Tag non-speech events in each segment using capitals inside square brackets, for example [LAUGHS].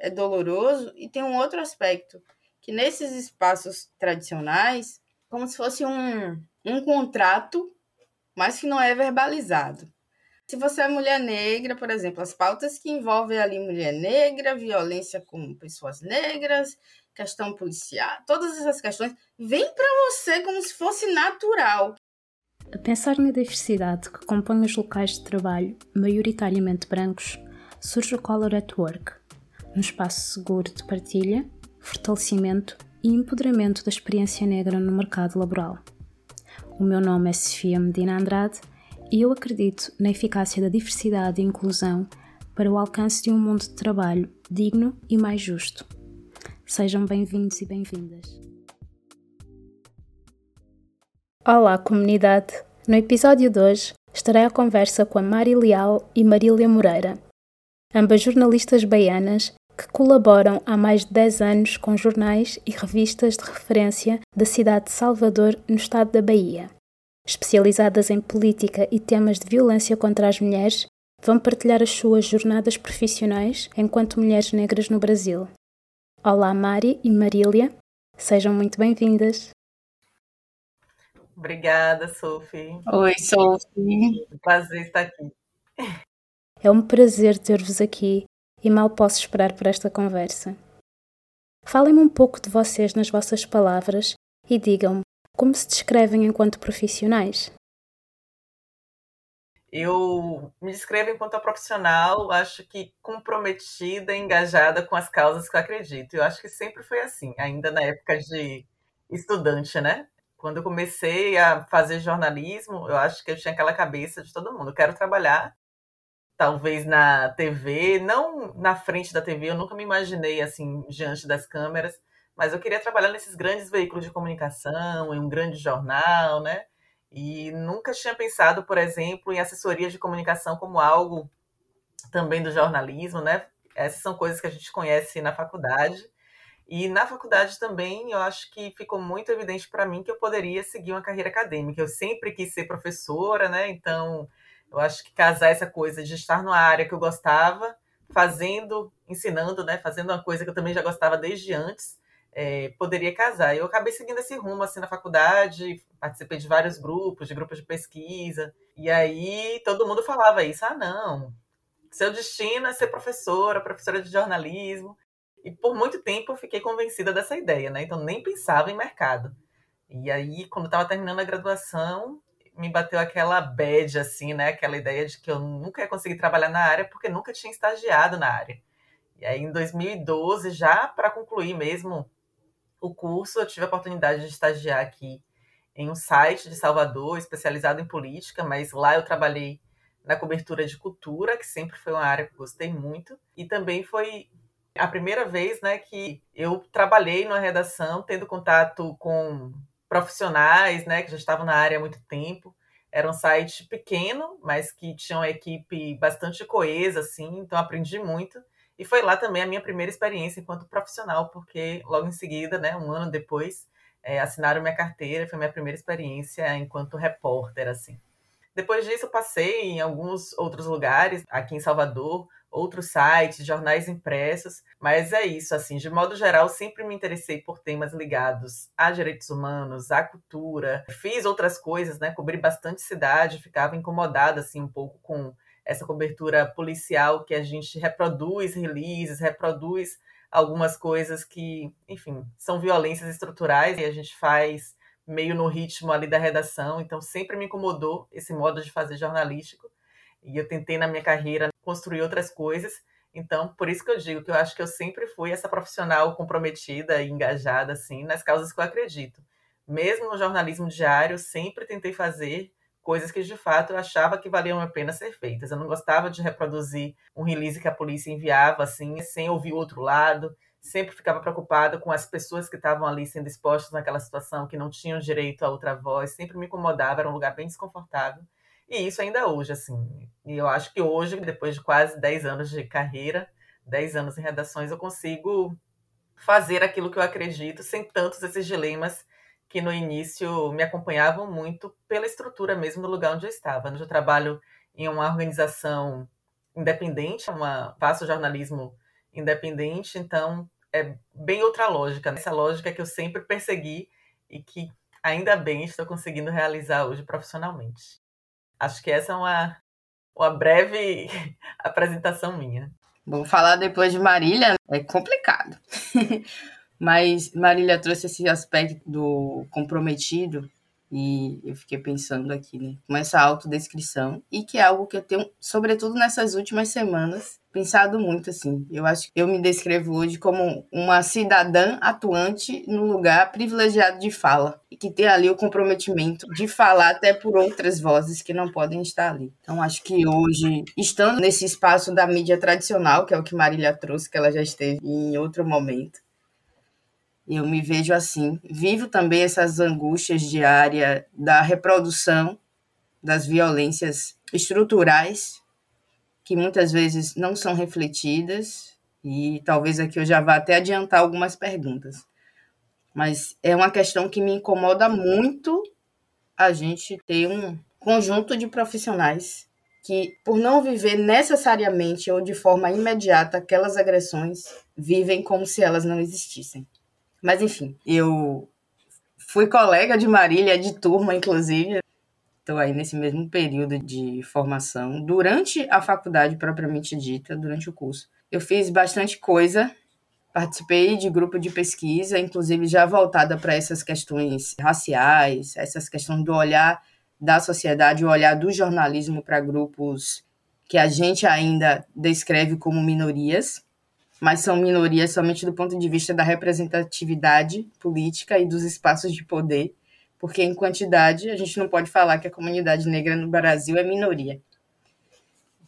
é doloroso, e tem um outro aspecto, que nesses espaços tradicionais, como se fosse um, um contrato, mas que não é verbalizado. Se você é mulher negra, por exemplo, as pautas que envolvem ali mulher negra, violência com pessoas negras, questão policial, todas essas questões, vêm para você como se fosse natural. A pensar na diversidade que compõe os locais de trabalho, maioritariamente brancos, surge o Color at Work, um espaço seguro de partilha, fortalecimento e empoderamento da experiência negra no mercado laboral. O meu nome é Sofia Medina Andrade e eu acredito na eficácia da diversidade e inclusão para o alcance de um mundo de trabalho digno e mais justo. Sejam bem-vindos e bem-vindas. Olá, comunidade! No episódio de hoje estarei à conversa com a Mari Leal e Marília Moreira, ambas jornalistas baianas que colaboram há mais de 10 anos com jornais e revistas de referência da cidade de Salvador, no estado da Bahia. Especializadas em política e temas de violência contra as mulheres, vão partilhar as suas jornadas profissionais enquanto mulheres negras no Brasil. Olá, Mari e Marília, sejam muito bem-vindas. Obrigada, Sophie. Oi, Sophie. Prazer estar aqui. É um prazer ter-vos aqui e mal posso esperar por esta conversa. Falem-me um pouco de vocês nas vossas palavras e digam-me como se descrevem enquanto profissionais. Eu me descrevo enquanto profissional, acho que comprometida, engajada com as causas que eu acredito. Eu acho que sempre foi assim, ainda na época de estudante, né? Quando eu comecei a fazer jornalismo, eu acho que eu tinha aquela cabeça de todo mundo. Eu quero trabalhar, talvez na TV, não na frente da TV, eu nunca me imaginei assim, diante das câmeras, mas eu queria trabalhar nesses grandes veículos de comunicação, em um grande jornal, né? E nunca tinha pensado, por exemplo, em assessoria de comunicação como algo também do jornalismo, né? Essas são coisas que a gente conhece na faculdade. E na faculdade também, eu acho que ficou muito evidente para mim que eu poderia seguir uma carreira acadêmica. Eu sempre quis ser professora, né? Então, eu acho que casar essa coisa de estar numa área que eu gostava, fazendo, ensinando, né? Fazendo uma coisa que eu também já gostava desde antes, é, poderia casar. Eu acabei seguindo esse rumo assim na faculdade, participei de vários grupos, de grupos de pesquisa, e aí todo mundo falava isso: ah, não, seu destino é ser professora, professora de jornalismo. E por muito tempo eu fiquei convencida dessa ideia, né? Então nem pensava em mercado. E aí, quando estava terminando a graduação, me bateu aquela bad, assim, né? Aquela ideia de que eu nunca ia conseguir trabalhar na área porque nunca tinha estagiado na área. E aí, em 2012, já para concluir mesmo o curso, eu tive a oportunidade de estagiar aqui em um site de Salvador especializado em política, mas lá eu trabalhei na cobertura de cultura, que sempre foi uma área que gostei muito, e também foi a primeira vez né, que eu trabalhei numa redação, tendo contato com profissionais né, que já estavam na área há muito tempo. Era um site pequeno, mas que tinha uma equipe bastante coesa, assim, então aprendi muito. E foi lá também a minha primeira experiência enquanto profissional, porque logo em seguida, né, um ano depois, é, assinaram minha carteira, foi minha primeira experiência enquanto repórter, assim. Depois disso, passei em alguns outros lugares, aqui em Salvador, outros sites, jornais impressos, mas é isso, assim, de modo geral, sempre me interessei por temas ligados a direitos humanos, à cultura. Fiz outras coisas, né? Cobri bastante cidade, ficava incomodada assim um pouco com essa cobertura policial que a gente reproduz releases, reproduz algumas coisas que, enfim, são violências estruturais e a gente faz meio no ritmo ali da redação, então sempre me incomodou esse modo de fazer jornalístico. E eu tentei na minha carreira construir outras coisas. Então, por isso que eu digo que eu acho que eu sempre fui essa profissional comprometida e engajada assim nas causas que eu acredito. Mesmo no jornalismo diário, sempre tentei fazer coisas que de fato eu achava que valiam a pena ser feitas. Eu não gostava de reproduzir um release que a polícia enviava assim, sem ouvir o outro lado. Sempre ficava preocupada com as pessoas que estavam ali sendo expostas naquela situação, que não tinham direito a outra voz. Sempre me incomodava, era um lugar bem desconfortável. E isso ainda hoje, assim. E eu acho que hoje, depois de quase 10 anos de carreira, 10 anos em redações, eu consigo fazer aquilo que eu acredito sem tantos esses dilemas que no início me acompanhavam muito pela estrutura mesmo do lugar onde eu estava. Eu trabalho em uma organização independente, uma, faço jornalismo independente, então é bem outra lógica. Essa lógica que eu sempre persegui e que ainda bem estou conseguindo realizar hoje profissionalmente. Acho que essa é uma, uma breve [LAUGHS] apresentação minha. Vou falar depois de Marília, é complicado. [LAUGHS] Mas Marília trouxe esse aspecto do comprometido e eu fiquei pensando aqui, né, com essa autodescrição, e que é algo que eu tenho, sobretudo nessas últimas semanas, pensado muito assim. Eu acho que eu me descrevo hoje como uma cidadã atuante num lugar privilegiado de fala e que tem ali o comprometimento de falar até por outras vozes que não podem estar ali. Então acho que hoje, estando nesse espaço da mídia tradicional, que é o que Marília trouxe, que ela já esteve em outro momento, eu me vejo assim. Vivo também essas angústias diárias da reprodução das violências estruturais que muitas vezes não são refletidas e talvez aqui eu já vá até adiantar algumas perguntas. Mas é uma questão que me incomoda muito a gente ter um conjunto de profissionais que, por não viver necessariamente ou de forma imediata aquelas agressões, vivem como se elas não existissem. Mas enfim, eu fui colega de Marília, de turma, inclusive. Estou aí nesse mesmo período de formação. Durante a faculdade propriamente dita, durante o curso, eu fiz bastante coisa. Participei de grupo de pesquisa, inclusive já voltada para essas questões raciais, essas questões do olhar da sociedade, o olhar do jornalismo para grupos que a gente ainda descreve como minorias mas são minorias somente do ponto de vista da representatividade política e dos espaços de poder, porque em quantidade a gente não pode falar que a comunidade negra no Brasil é minoria.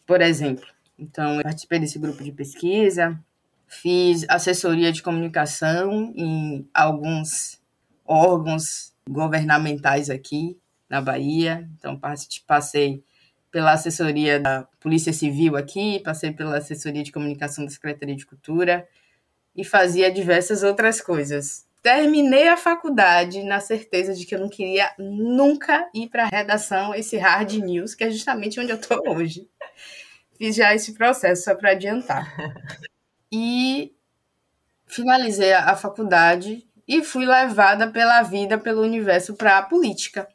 Por exemplo, então eu participei desse grupo de pesquisa, fiz assessoria de comunicação em alguns órgãos governamentais aqui na Bahia, então passei pela assessoria da Polícia Civil aqui, passei pela assessoria de comunicação da Secretaria de Cultura e fazia diversas outras coisas. Terminei a faculdade na certeza de que eu não queria nunca ir para a redação, esse hard news, que é justamente onde eu estou hoje. Fiz já esse processo, só para adiantar. [LAUGHS] E finalizei a faculdade e fui levada pela vida, pelo universo para a política.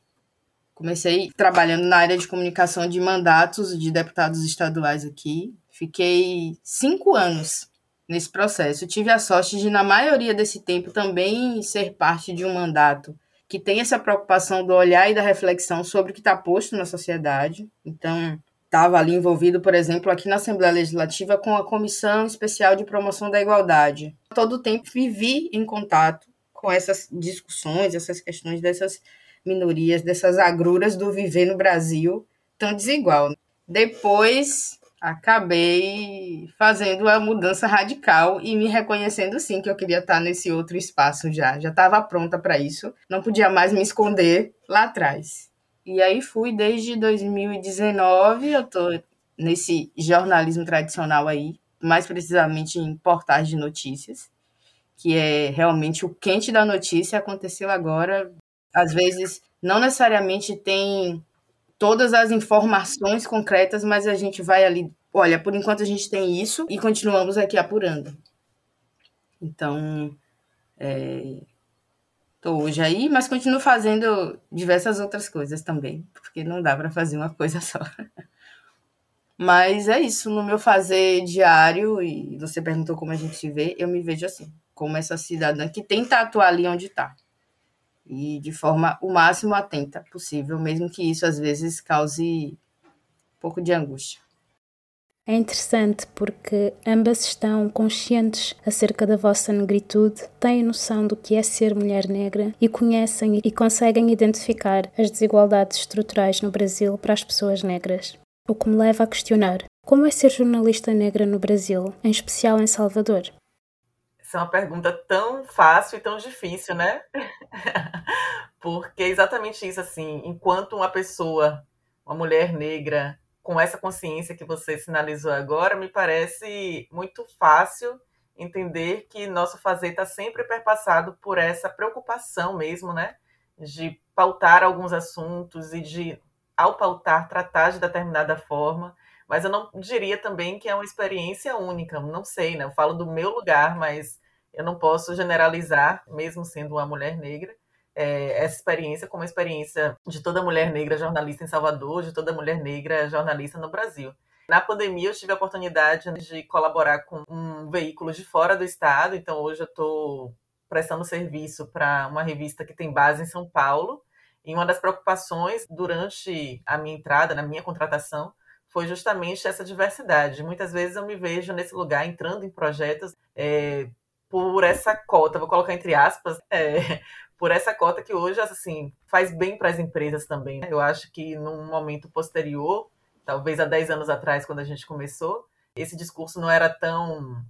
Comecei trabalhando na área de comunicação de mandatos de deputados estaduais aqui. Fiquei cinco anos nesse processo. Tive a sorte de, na maioria desse tempo, também ser parte de um mandato que tem essa preocupação do olhar e da reflexão sobre o que está posto na sociedade. Então, estava ali envolvido, por exemplo, aqui na Assembleia Legislativa com a Comissão Especial de Promoção da Igualdade. Todo o tempo vivi em contato com essas discussões, essas questões dessas minorias, dessas agruras do viver no Brasil tão desigual. Depois acabei fazendo a mudança radical e me reconhecendo sim que eu queria estar nesse outro espaço já. Já estava pronta para isso, não podia mais me esconder lá atrás. E aí fui desde 2019, eu tô nesse jornalismo tradicional aí, mais precisamente em portais de notícias, que é realmente o quente da notícia aconteceu agora, às vezes não necessariamente tem todas as informações concretas, mas a gente vai ali, olha, por enquanto a gente tem isso e continuamos aqui apurando. Então, estou é, hoje aí, mas continuo fazendo diversas outras coisas também, porque não dá para fazer uma coisa [LAUGHS] só. Mas é isso, no meu fazer diário, e você perguntou como a gente se vê, eu me vejo assim, como essa cidadã que tenta atuar ali onde está e de forma o máximo atenta possível, mesmo que isso às vezes cause um pouco de angústia. É interessante porque ambas estão conscientes acerca da vossa negritude, têm noção do que é ser mulher negra e conhecem e conseguem identificar as desigualdades estruturais no Brasil para as pessoas negras. O que me leva a questionar como é ser jornalista negra no Brasil, em especial em Salvador. Essa é uma pergunta tão fácil e tão difícil, né? [LAUGHS] Porque é exatamente isso, assim, enquanto uma pessoa, uma mulher negra, com essa consciência que você sinalizou agora, me parece muito fácil entender que nosso fazer está sempre perpassado por essa preocupação mesmo, né? De pautar alguns assuntos e de, ao pautar, tratar de determinada forma. Mas eu não diria também que é uma experiência única, não sei, né? Eu falo do meu lugar, mas eu não posso generalizar, mesmo sendo uma mulher negra, é, essa experiência como a experiência de toda mulher negra jornalista em Salvador, de toda mulher negra jornalista no Brasil. Na pandemia, eu tive a oportunidade de colaborar com um veículo de fora do estado, então hoje eu estou prestando serviço para uma revista que tem base em São Paulo. E uma das preocupações durante a minha entrada, na minha contratação, foi justamente essa diversidade. Muitas vezes eu me vejo nesse lugar entrando em projetos é, por essa cota, vou colocar entre aspas, [LAUGHS] é, por essa cota que hoje assim faz bem para as empresas também. Né? Eu acho que num momento posterior, talvez há 10 anos atrás, quando a gente começou, esse discurso não era tão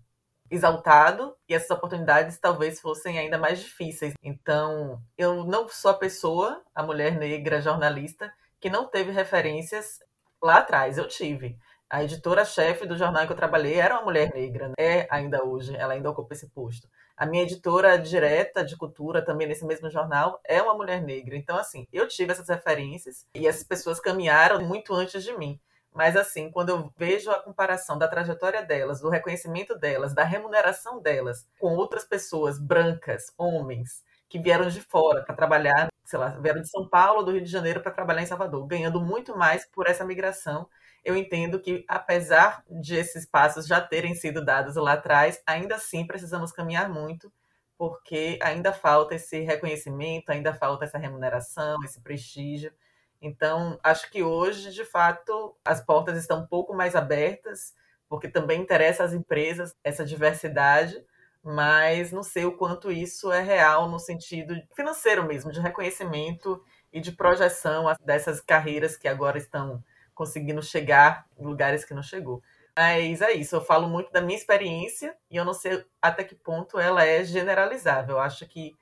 exaltado e essas oportunidades talvez fossem ainda mais difíceis. Então, eu não sou a pessoa, a mulher negra jornalista, que não teve referências lá atrás. Eu tive. A editora-chefe do jornal que eu trabalhei era uma mulher negra, né? é ainda hoje, ela ainda ocupa esse posto. A minha editora direta de cultura, também nesse mesmo jornal, é uma mulher negra. Então, assim, eu tive essas referências e essas pessoas caminharam muito antes de mim. Mas, assim, quando eu vejo a comparação da trajetória delas, do reconhecimento delas, da remuneração delas com outras pessoas brancas, homens, que vieram de fora para trabalhar, sei lá, vieram de São Paulo, do Rio de Janeiro para trabalhar em Salvador, ganhando muito mais por essa migração. Eu entendo que, apesar de esses passos já terem sido dados lá atrás, ainda assim precisamos caminhar muito, porque ainda falta esse reconhecimento, ainda falta essa remuneração, esse prestígio. Então, acho que hoje, de fato, as portas estão um pouco mais abertas, porque também interessa às empresas essa diversidade, mas não sei o quanto isso é real no sentido financeiro mesmo, de reconhecimento e de projeção dessas carreiras que agora estão conseguindo chegar em lugares que não chegou. Mas é isso, eu falo muito da minha experiência e eu não sei até que ponto ela é generalizável. Eu acho que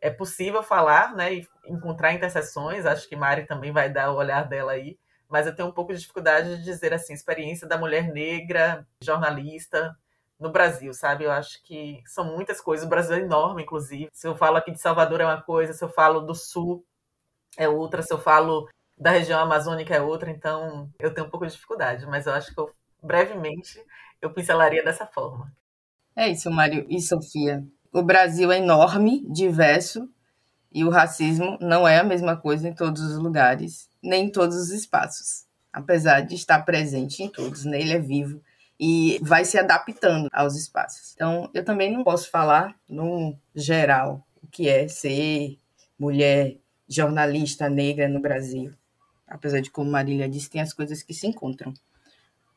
é possível falar, né, e encontrar interseções, acho que Mari também vai dar o olhar dela aí, mas eu tenho um pouco de dificuldade de dizer assim, experiência da mulher negra, jornalista no Brasil, sabe? Eu acho que são muitas coisas, o Brasil é enorme, inclusive. Se eu falo aqui de Salvador é uma coisa, se eu falo do Sul é outra, se eu falo da região amazônica é outra, então eu tenho um pouco de dificuldade, mas eu acho que eu, brevemente eu pincelaria dessa forma. É isso, Mário e Sofia o Brasil é enorme, diverso, e o racismo não é a mesma coisa em todos os lugares, nem em todos os espaços, apesar de estar presente em todos, né? ele é vivo e vai se adaptando aos espaços. Então, eu também não posso falar no geral o que é ser mulher jornalista negra no Brasil. Apesar de, como Marília disse, tem as coisas que se encontram.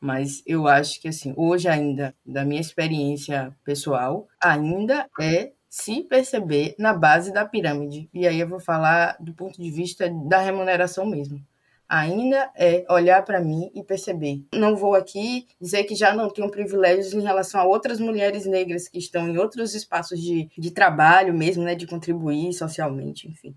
Mas eu acho que, assim, hoje ainda, da minha experiência pessoal, ainda é se perceber na base da pirâmide. E aí eu vou falar do ponto de vista da remuneração mesmo. Ainda é olhar para mim e perceber. Não vou aqui dizer que já não tenho privilégios em relação a outras mulheres negras que estão em outros espaços de, de trabalho mesmo, né, de contribuir socialmente, enfim.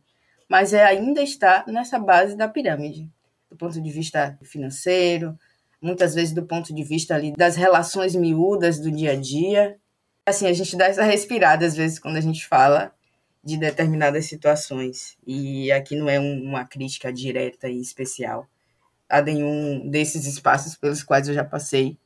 Mas é ainda está nessa base da pirâmide, do ponto de vista financeiro, muitas vezes do ponto de vista ali das relações miúdas do dia a dia. Assim, a gente dá essa respirada às vezes quando a gente fala de determinadas situações. E aqui não é um, uma crítica direta e especial a nenhum desses espaços pelos quais eu já passei,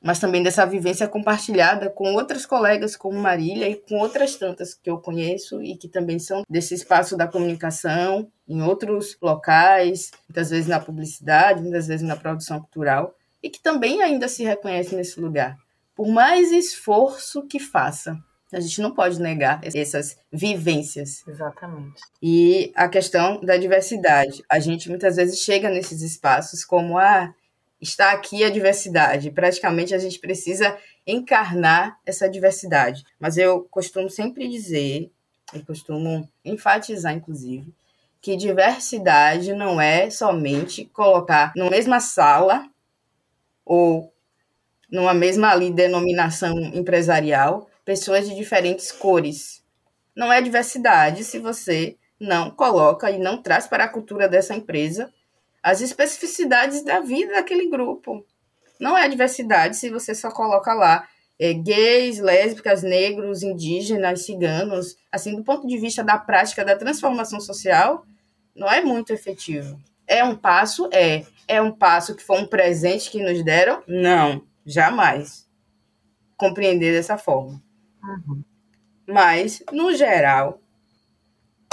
mas também dessa vivência compartilhada com outras colegas como Marília e com outras tantas que eu conheço e que também são desse espaço da comunicação, em outros locais, muitas vezes na publicidade, muitas vezes na produção cultural, e que também ainda se reconhece nesse lugar. Por mais esforço que faça, a gente não pode negar essas vivências. Exatamente. E a questão da diversidade. A gente muitas vezes chega nesses espaços como, ah, está aqui a diversidade. Praticamente a gente precisa encarnar essa diversidade. Mas eu costumo sempre dizer, e costumo enfatizar, inclusive, que diversidade não é somente colocar na mesma sala ou numa mesma ali denominação empresarial, pessoas de diferentes cores. Não é diversidade se você não coloca e não traz para a cultura dessa empresa as especificidades da vida daquele grupo. Não é diversidade se você só coloca lá é, gays, lésbicas, negros, indígenas, ciganos. Assim, do ponto de vista da prática da transformação social, não é muito efetivo É um passo? É. É um passo que foi um presente que nos deram? Não, jamais. Compreender dessa forma. Uhum. Mas, no geral,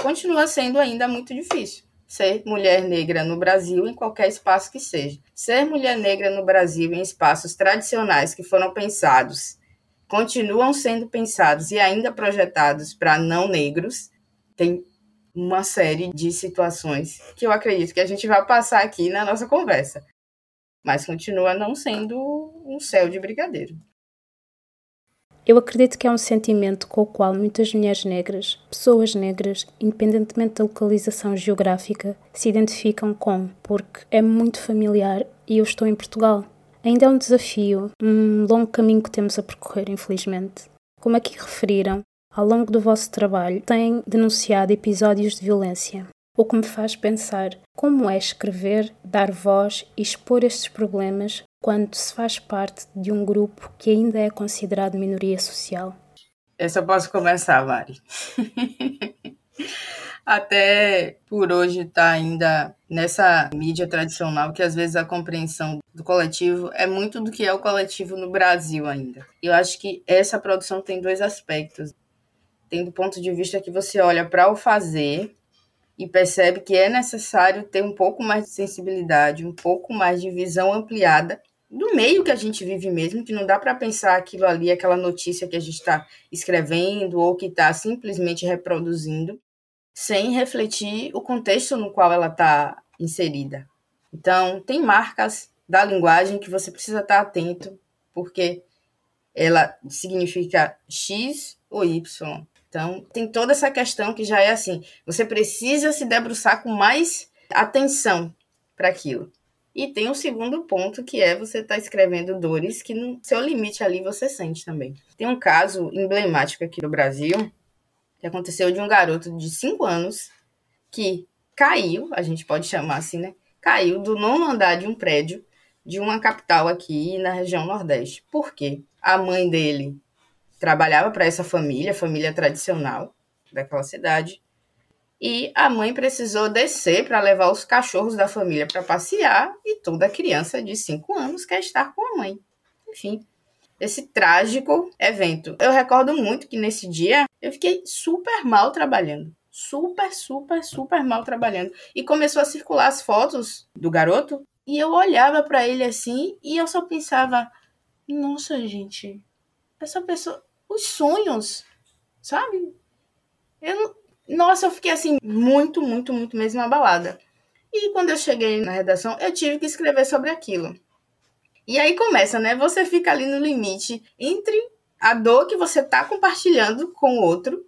continua sendo ainda muito difícil ser mulher negra no Brasil em qualquer espaço que seja. Ser mulher negra no Brasil em espaços tradicionais que foram pensados, continuam sendo pensados e ainda projetados para não negros, tem uma série de situações que eu acredito que a gente vai passar aqui na nossa conversa. Mas continua não sendo um céu de brigadeiro. Eu acredito que é um sentimento com o qual muitas mulheres negras, pessoas negras, independentemente da localização geográfica, se identificam com, porque é muito familiar e eu estou em Portugal. Ainda é um desafio, um longo caminho que temos a percorrer, infelizmente. Como aqui referiram, ao longo do vosso trabalho têm denunciado episódios de violência, o que me faz pensar como é escrever, dar voz e expor estes problemas quando se faz parte de um grupo que ainda é considerado minoria social? Eu posso começar, Mari. [LAUGHS] Até por hoje está ainda nessa mídia tradicional que às vezes a compreensão do coletivo é muito do que é o coletivo no Brasil ainda. Eu acho que essa produção tem dois aspectos. Tem do ponto de vista que você olha para o fazer e percebe que é necessário ter um pouco mais de sensibilidade, um pouco mais de visão ampliada do meio que a gente vive mesmo, que não dá para pensar aquilo ali, aquela notícia que a gente está escrevendo ou que está simplesmente reproduzindo, sem refletir o contexto no qual ela está inserida. Então, tem marcas da linguagem que você precisa estar tá atento, porque ela significa X ou Y. Então, tem toda essa questão que já é assim, você precisa se debruçar com mais atenção para aquilo. E tem o segundo ponto, que é você estar tá escrevendo dores que no seu limite ali você sente também. Tem um caso emblemático aqui no Brasil, que aconteceu de um garoto de 5 anos que caiu, a gente pode chamar assim, né? Caiu do nono andar de um prédio de uma capital aqui na região Nordeste. Por quê? A mãe dele trabalhava para essa família, família tradicional daquela cidade, e a mãe precisou descer para levar os cachorros da família para passear e toda criança de 5 anos quer estar com a mãe. Enfim, esse trágico evento. Eu recordo muito que nesse dia eu fiquei super mal trabalhando. Super, super, super mal trabalhando. E começou a circular as fotos do garoto e eu olhava para ele assim e eu só pensava: nossa, gente, essa pessoa. Os sonhos, sabe? Eu nossa, eu fiquei assim, muito, muito, muito mesmo abalada. E quando eu cheguei na redação, eu tive que escrever sobre aquilo. E aí começa, né? Você fica ali no limite entre a dor que você tá compartilhando com o outro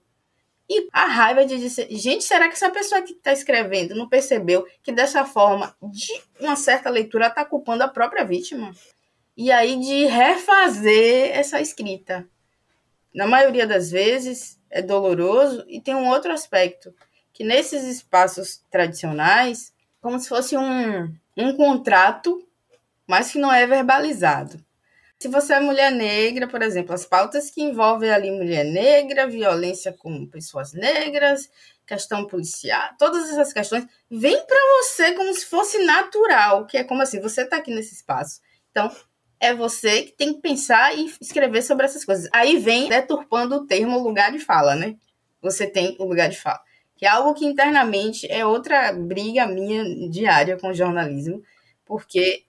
e a raiva de dizer, gente, será que essa pessoa que está escrevendo não percebeu que dessa forma, de uma certa leitura, está culpando a própria vítima? E aí de refazer essa escrita. Na maioria das vezes, é doloroso e tem um outro aspecto, que nesses espaços tradicionais, como se fosse um, um contrato, mas que não é verbalizado. Se você é mulher negra, por exemplo, as pautas que envolvem ali mulher negra, violência com pessoas negras, questão policial, todas essas questões, vêm para você como se fosse natural, que é como assim, você está aqui nesse espaço. Então, é você que tem que pensar e escrever sobre essas coisas. Aí vem deturpando o termo lugar de fala, né? Você tem o lugar de fala. Que é algo que internamente é outra briga minha diária com o jornalismo, porque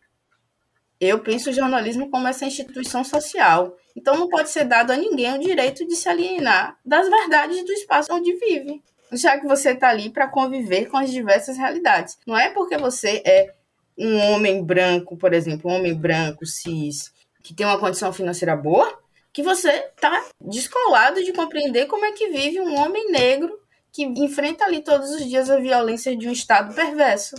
eu penso o jornalismo como essa instituição social. Então não pode ser dado a ninguém o direito de se alienar das verdades do espaço onde vive. Já que você está ali para conviver com as diversas realidades. Não é porque você é um homem branco, por exemplo, um homem branco, cis, que tem uma condição financeira boa, que você está descolado de compreender como é que vive um homem negro que enfrenta ali todos os dias a violência de um Estado perverso.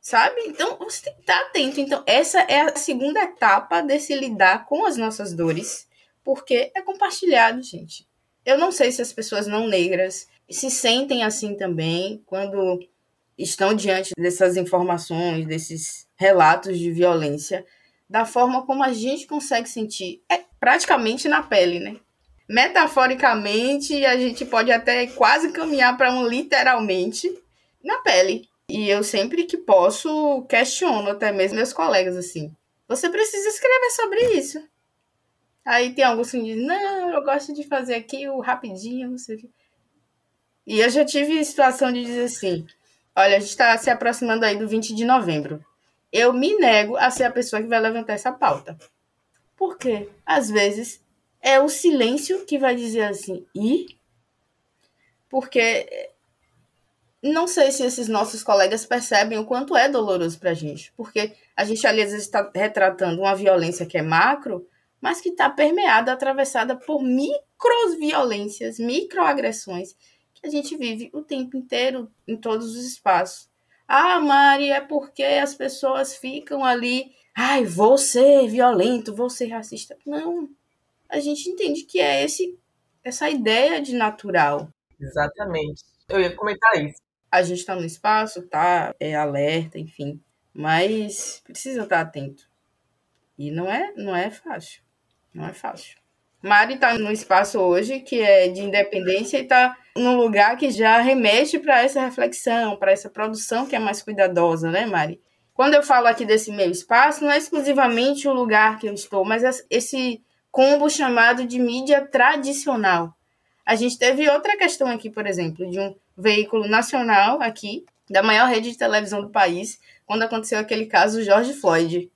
Sabe? Então, você tem que estar atento. Então, essa é a segunda etapa desse lidar com as nossas dores, porque é compartilhado, gente. Eu não sei se as pessoas não negras se sentem assim também quando estão diante dessas informações, desses relatos de violência, da forma como a gente consegue sentir, é praticamente na pele, né? Metaforicamente, a gente pode até quase caminhar para um literalmente na pele. E eu sempre que posso questiono até mesmo meus colegas assim. Você precisa escrever sobre isso. Aí tem alguns que dizem, não, eu gosto de fazer aqui o rapidinho, não sei o quê. E eu já tive situação de dizer assim, olha, a gente está se aproximando aí do 20 de novembro. Eu me nego a ser a pessoa que vai levantar essa pauta. Por quê? Às vezes é o silêncio que vai dizer assim, e? Porque não sei se esses nossos colegas percebem o quanto é doloroso para a gente, porque a gente ali às vezes está retratando uma violência que é macro, mas que está permeada, atravessada por microviolências, microagressões a gente vive o tempo inteiro em todos os espaços. Ah, Mari, é porque as pessoas ficam ali, ai, vou ser violento, vou ser racista. Não, a gente entende que é esse essa ideia de natural. Exatamente. Eu ia comentar isso a gente está no espaço, tá é alerta, enfim, mas precisa estar atento. E não é, não é fácil. Não é fácil. Mari está no espaço hoje que é de independência e está num lugar que já remete para essa reflexão, para essa produção que é mais cuidadosa, né, Mari? Quando eu falo aqui desse meu espaço, não é exclusivamente o lugar que eu estou, mas esse combo chamado de mídia tradicional. A gente teve outra questão aqui, por exemplo, de um veículo nacional aqui, da maior rede de televisão do país, quando aconteceu aquele caso do George Floyd.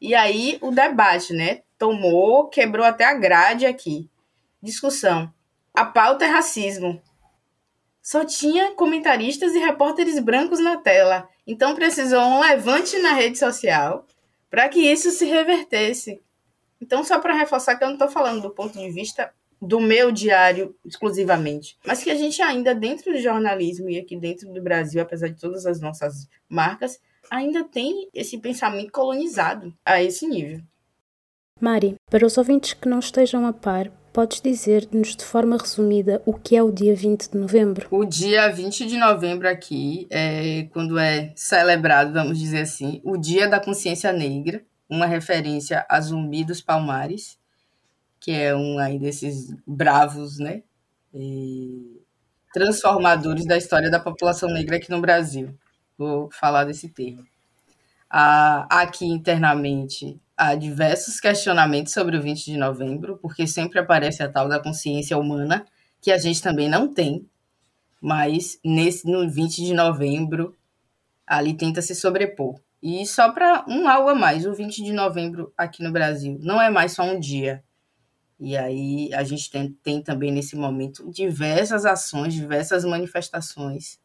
E aí o debate, né? Tomou, quebrou até a grade aqui. Discussão. A pauta é racismo. Só tinha comentaristas e repórteres brancos na tela. Então precisou um levante na rede social para que isso se revertesse. Então, só para reforçar que eu não estou falando do ponto de vista do meu diário exclusivamente, mas que a gente ainda dentro do jornalismo e aqui dentro do Brasil, apesar de todas as nossas marcas, ainda tem esse pensamento colonizado a esse nível. Mari, para os ouvintes que não estejam a par, podes dizer-nos de forma resumida o que é o dia 20 de novembro? O dia 20 de novembro aqui é quando é celebrado, vamos dizer assim, o Dia da Consciência Negra, uma referência a Zumbi dos Palmares, que é um aí desses bravos, né? E transformadores da história da população negra aqui no Brasil. Vou falar desse termo. aqui internamente há diversos questionamentos sobre o 20 de novembro, porque sempre aparece a tal da consciência humana, que a gente também não tem, mas nesse no 20 de novembro ali tenta se sobrepor. E só para um algo a mais, o 20 de novembro aqui no Brasil não é mais só um dia, e aí a gente tem, tem também nesse momento diversas ações, diversas manifestações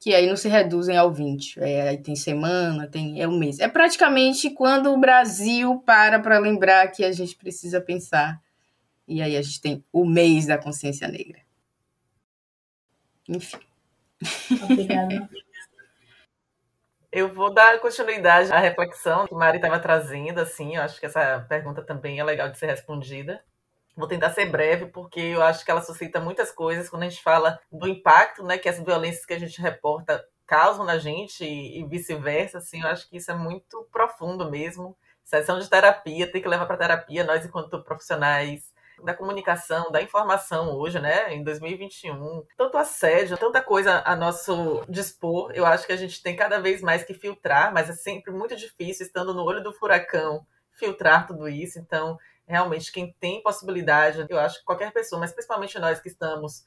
que aí não se reduzem ao 20. É, aí tem semana, tem é o um mês. É praticamente quando o Brasil para para lembrar que a gente precisa pensar. E aí a gente tem o mês da consciência negra. Enfim. Obrigada. Eu vou dar continuidade à reflexão que Mari estava trazendo, assim, eu acho que essa pergunta também é legal de ser respondida. Vou tentar ser breve, porque eu acho que ela suscita muitas coisas quando a gente fala do impacto né, que as violências que a gente reporta causam na gente e, vice-versa, assim, eu acho que isso é muito profundo mesmo. Sessão de terapia, tem que levar para terapia, nós enquanto profissionais da comunicação, da informação hoje, né, em 2021. Tanto assédio, tanta coisa a nosso dispor. Eu acho que a gente tem cada vez mais que filtrar, mas é sempre muito difícil, estando no olho do furacão, filtrar tudo isso. Então, realmente, quem tem possibilidade, eu acho que qualquer pessoa, mas principalmente nós que estamos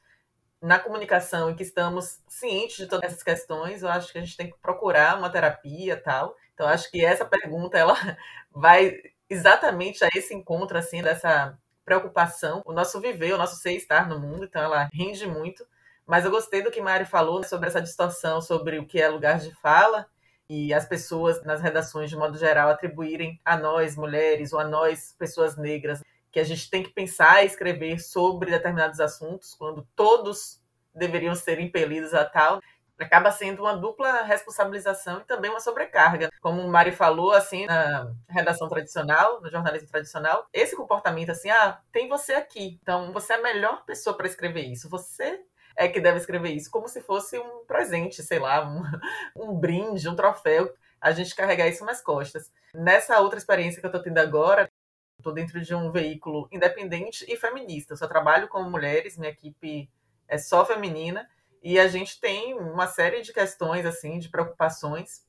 na comunicação e que estamos cientes de todas essas questões, eu acho que a gente tem que procurar uma terapia tal. Então, acho que essa pergunta ela [LAUGHS] vai exatamente a esse encontro assim dessa preocupação, o nosso viver, o nosso ser estar no mundo, então ela rende muito. Mas eu gostei do que Mari falou sobre essa distorção sobre o que é lugar de fala e as pessoas nas redações, de modo geral, atribuírem a nós, mulheres, ou a nós, pessoas negras, que a gente tem que pensar e escrever sobre determinados assuntos, quando todos deveriam ser impelidos a tal acaba sendo uma dupla responsabilização e também uma sobrecarga. Como o Mari falou, assim, na redação tradicional, no jornalismo tradicional, esse comportamento assim, ah, tem você aqui, então você é a melhor pessoa para escrever isso, você é que deve escrever isso, como se fosse um presente, sei lá, um, [LAUGHS] um brinde, um troféu, a gente carregar isso nas costas. Nessa outra experiência que eu estou tendo agora, estou dentro de um veículo independente e feminista. Eu só trabalho com mulheres, minha equipe é só feminina, E a gente tem uma série de questões, assim, de preocupações.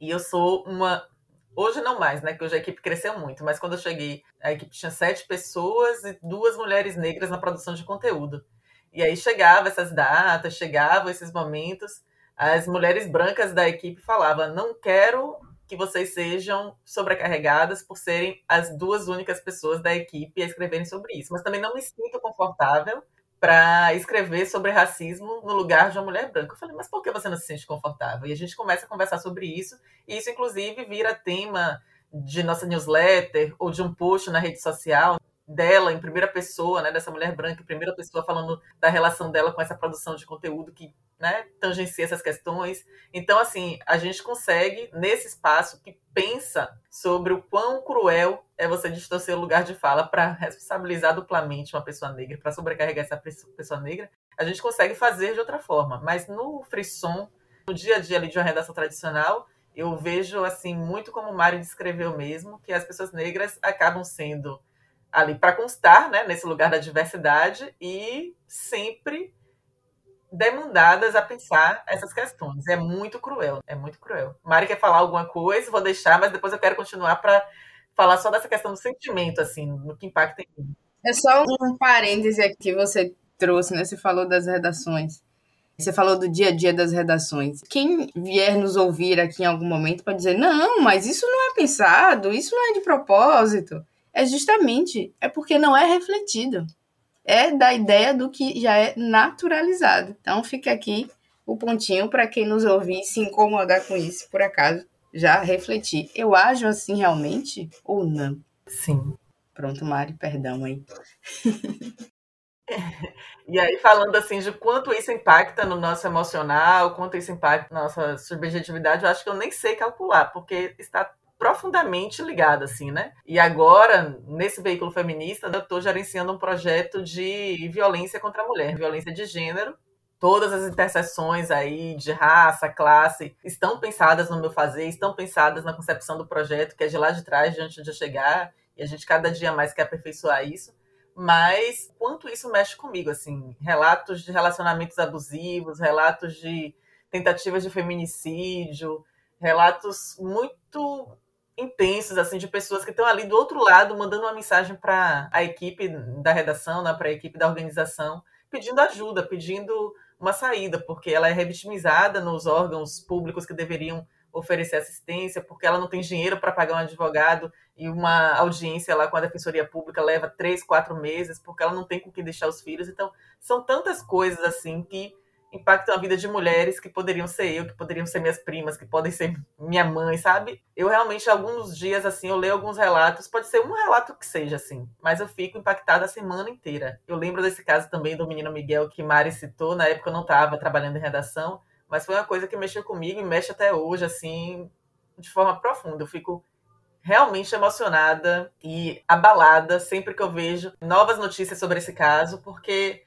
E eu sou uma. Hoje não mais, né? Que hoje a equipe cresceu muito, mas quando eu cheguei, a equipe tinha sete pessoas e duas mulheres negras na produção de conteúdo. E aí chegava essas datas, chegavam esses momentos, as mulheres brancas da equipe falavam: não quero que vocês sejam sobrecarregadas por serem as duas únicas pessoas da equipe a escreverem sobre isso, mas também não me sinto confortável para escrever sobre racismo no lugar de uma mulher branca. Eu falei, mas por que você não se sente confortável? E a gente começa a conversar sobre isso, e isso, inclusive, vira tema de nossa newsletter ou de um post na rede social dela em primeira pessoa, né, dessa mulher branca em primeira pessoa falando da relação dela com essa produção de conteúdo que, né, tangencia essas questões. Então, assim, a gente consegue nesse espaço que pensa sobre o quão cruel é você distorcer o lugar de fala para responsabilizar duplamente uma pessoa negra, para sobrecarregar essa pessoa negra, a gente consegue fazer de outra forma. Mas no frisson, no dia a dia ali de uma redação tradicional, eu vejo assim muito como o Mário descreveu mesmo, que as pessoas negras acabam sendo ali para constar, né, nesse lugar da diversidade e sempre demandadas a pensar essas questões. É muito cruel, é muito cruel. Mari quer falar alguma coisa, vou deixar, mas depois eu quero continuar para falar só dessa questão do sentimento, assim, no que impacta em mim. É só um parêntese aqui que você trouxe, né? Você falou das redações. Você falou do dia a dia das redações. Quem vier nos ouvir aqui em algum momento pode dizer: não, mas isso não é pensado, isso não é de propósito é justamente é porque não é refletido. É da ideia do que já é naturalizado. Então fica aqui o pontinho para quem nos ouvir se incomodar com isso, por acaso, já refletir. Eu ajo assim realmente ou não? Sim. Pronto, Mari, perdão aí. [LAUGHS] E aí, falando assim de quanto isso impacta no nosso emocional, quanto isso impacta na nossa subjetividade, eu acho que eu nem sei calcular, porque está profundamente ligada, assim, né? E agora, nesse veículo feminista, eu estou gerenciando um projeto de violência contra a mulher, violência de gênero. Todas as interseções aí de raça, classe, estão pensadas no meu fazer, estão pensadas na concepção do projeto, que é de lá de trás, de antes de chegar, e a gente cada dia mais quer aperfeiçoar isso. Mas quanto isso mexe comigo, assim, relatos de relacionamentos abusivos, relatos de tentativas de feminicídio, relatos muito intensos, assim, de pessoas que estão ali do outro lado, mandando uma mensagem para a equipe da redação, né, para a equipe da organização, pedindo ajuda, pedindo uma saída, porque ela é revitimizada nos órgãos públicos que deveriam oferecer assistência, porque ela não tem dinheiro para pagar um advogado e uma audiência lá com a Defensoria Pública leva três, quatro meses, porque ela não tem com que deixar os filhos. Então, são tantas coisas assim que impactam a vida de mulheres que poderiam ser eu, que poderiam ser minhas primas, que podem ser minha mãe, sabe? Eu realmente, alguns dias, assim, eu leio alguns relatos, pode ser um relato que seja, assim, mas eu fico impactada a semana inteira. Eu lembro desse caso também do menino Miguel que Mari citou, na época eu não estava trabalhando em redação, mas foi uma coisa que mexeu comigo e mexe até hoje, assim, de forma profunda. Eu fico realmente emocionada e abalada sempre que eu vejo novas notícias sobre esse caso, porque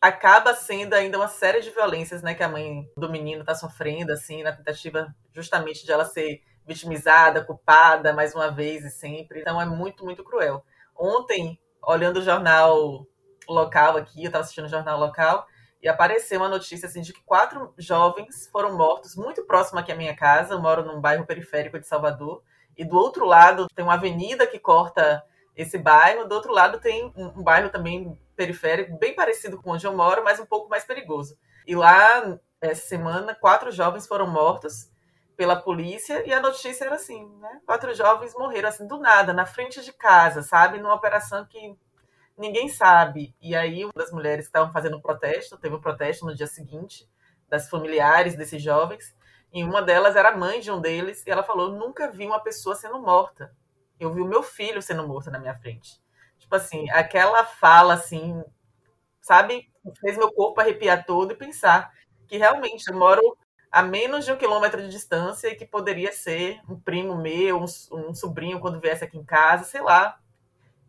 acaba sendo ainda uma série de violências, né, que a mãe do menino está sofrendo, assim, na tentativa justamente de ela ser vitimizada, culpada, mais uma vez e sempre. Então é muito, muito cruel. Ontem, olhando o jornal local aqui, eu estava assistindo o jornal local, e apareceu uma notícia assim, de que quatro jovens foram mortos muito próximo aqui à minha casa. Eu moro num bairro periférico de Salvador. E do outro lado tem uma avenida que corta esse bairro. Do outro lado tem um, um bairro também periférico, bem parecido com onde eu moro, mas um pouco mais perigoso. E lá, essa semana, quatro jovens foram mortos pela polícia e a notícia era assim, né? Quatro jovens morreram assim do nada, na frente de casa, sabe? Numa operação que ninguém sabe. E aí uma das mulheres que estavam fazendo protesto, teve um protesto no dia seguinte das familiares desses jovens, e uma delas era mãe de um deles, e ela falou: "Nunca vi uma pessoa sendo morta. Eu vi o meu filho sendo morto na minha frente." Tipo assim, aquela fala assim, sabe? Fez meu corpo arrepiar todo e pensar que realmente eu moro a menos de um quilômetro de distância e que poderia ser um primo meu, um, um sobrinho quando viesse aqui em casa, sei lá.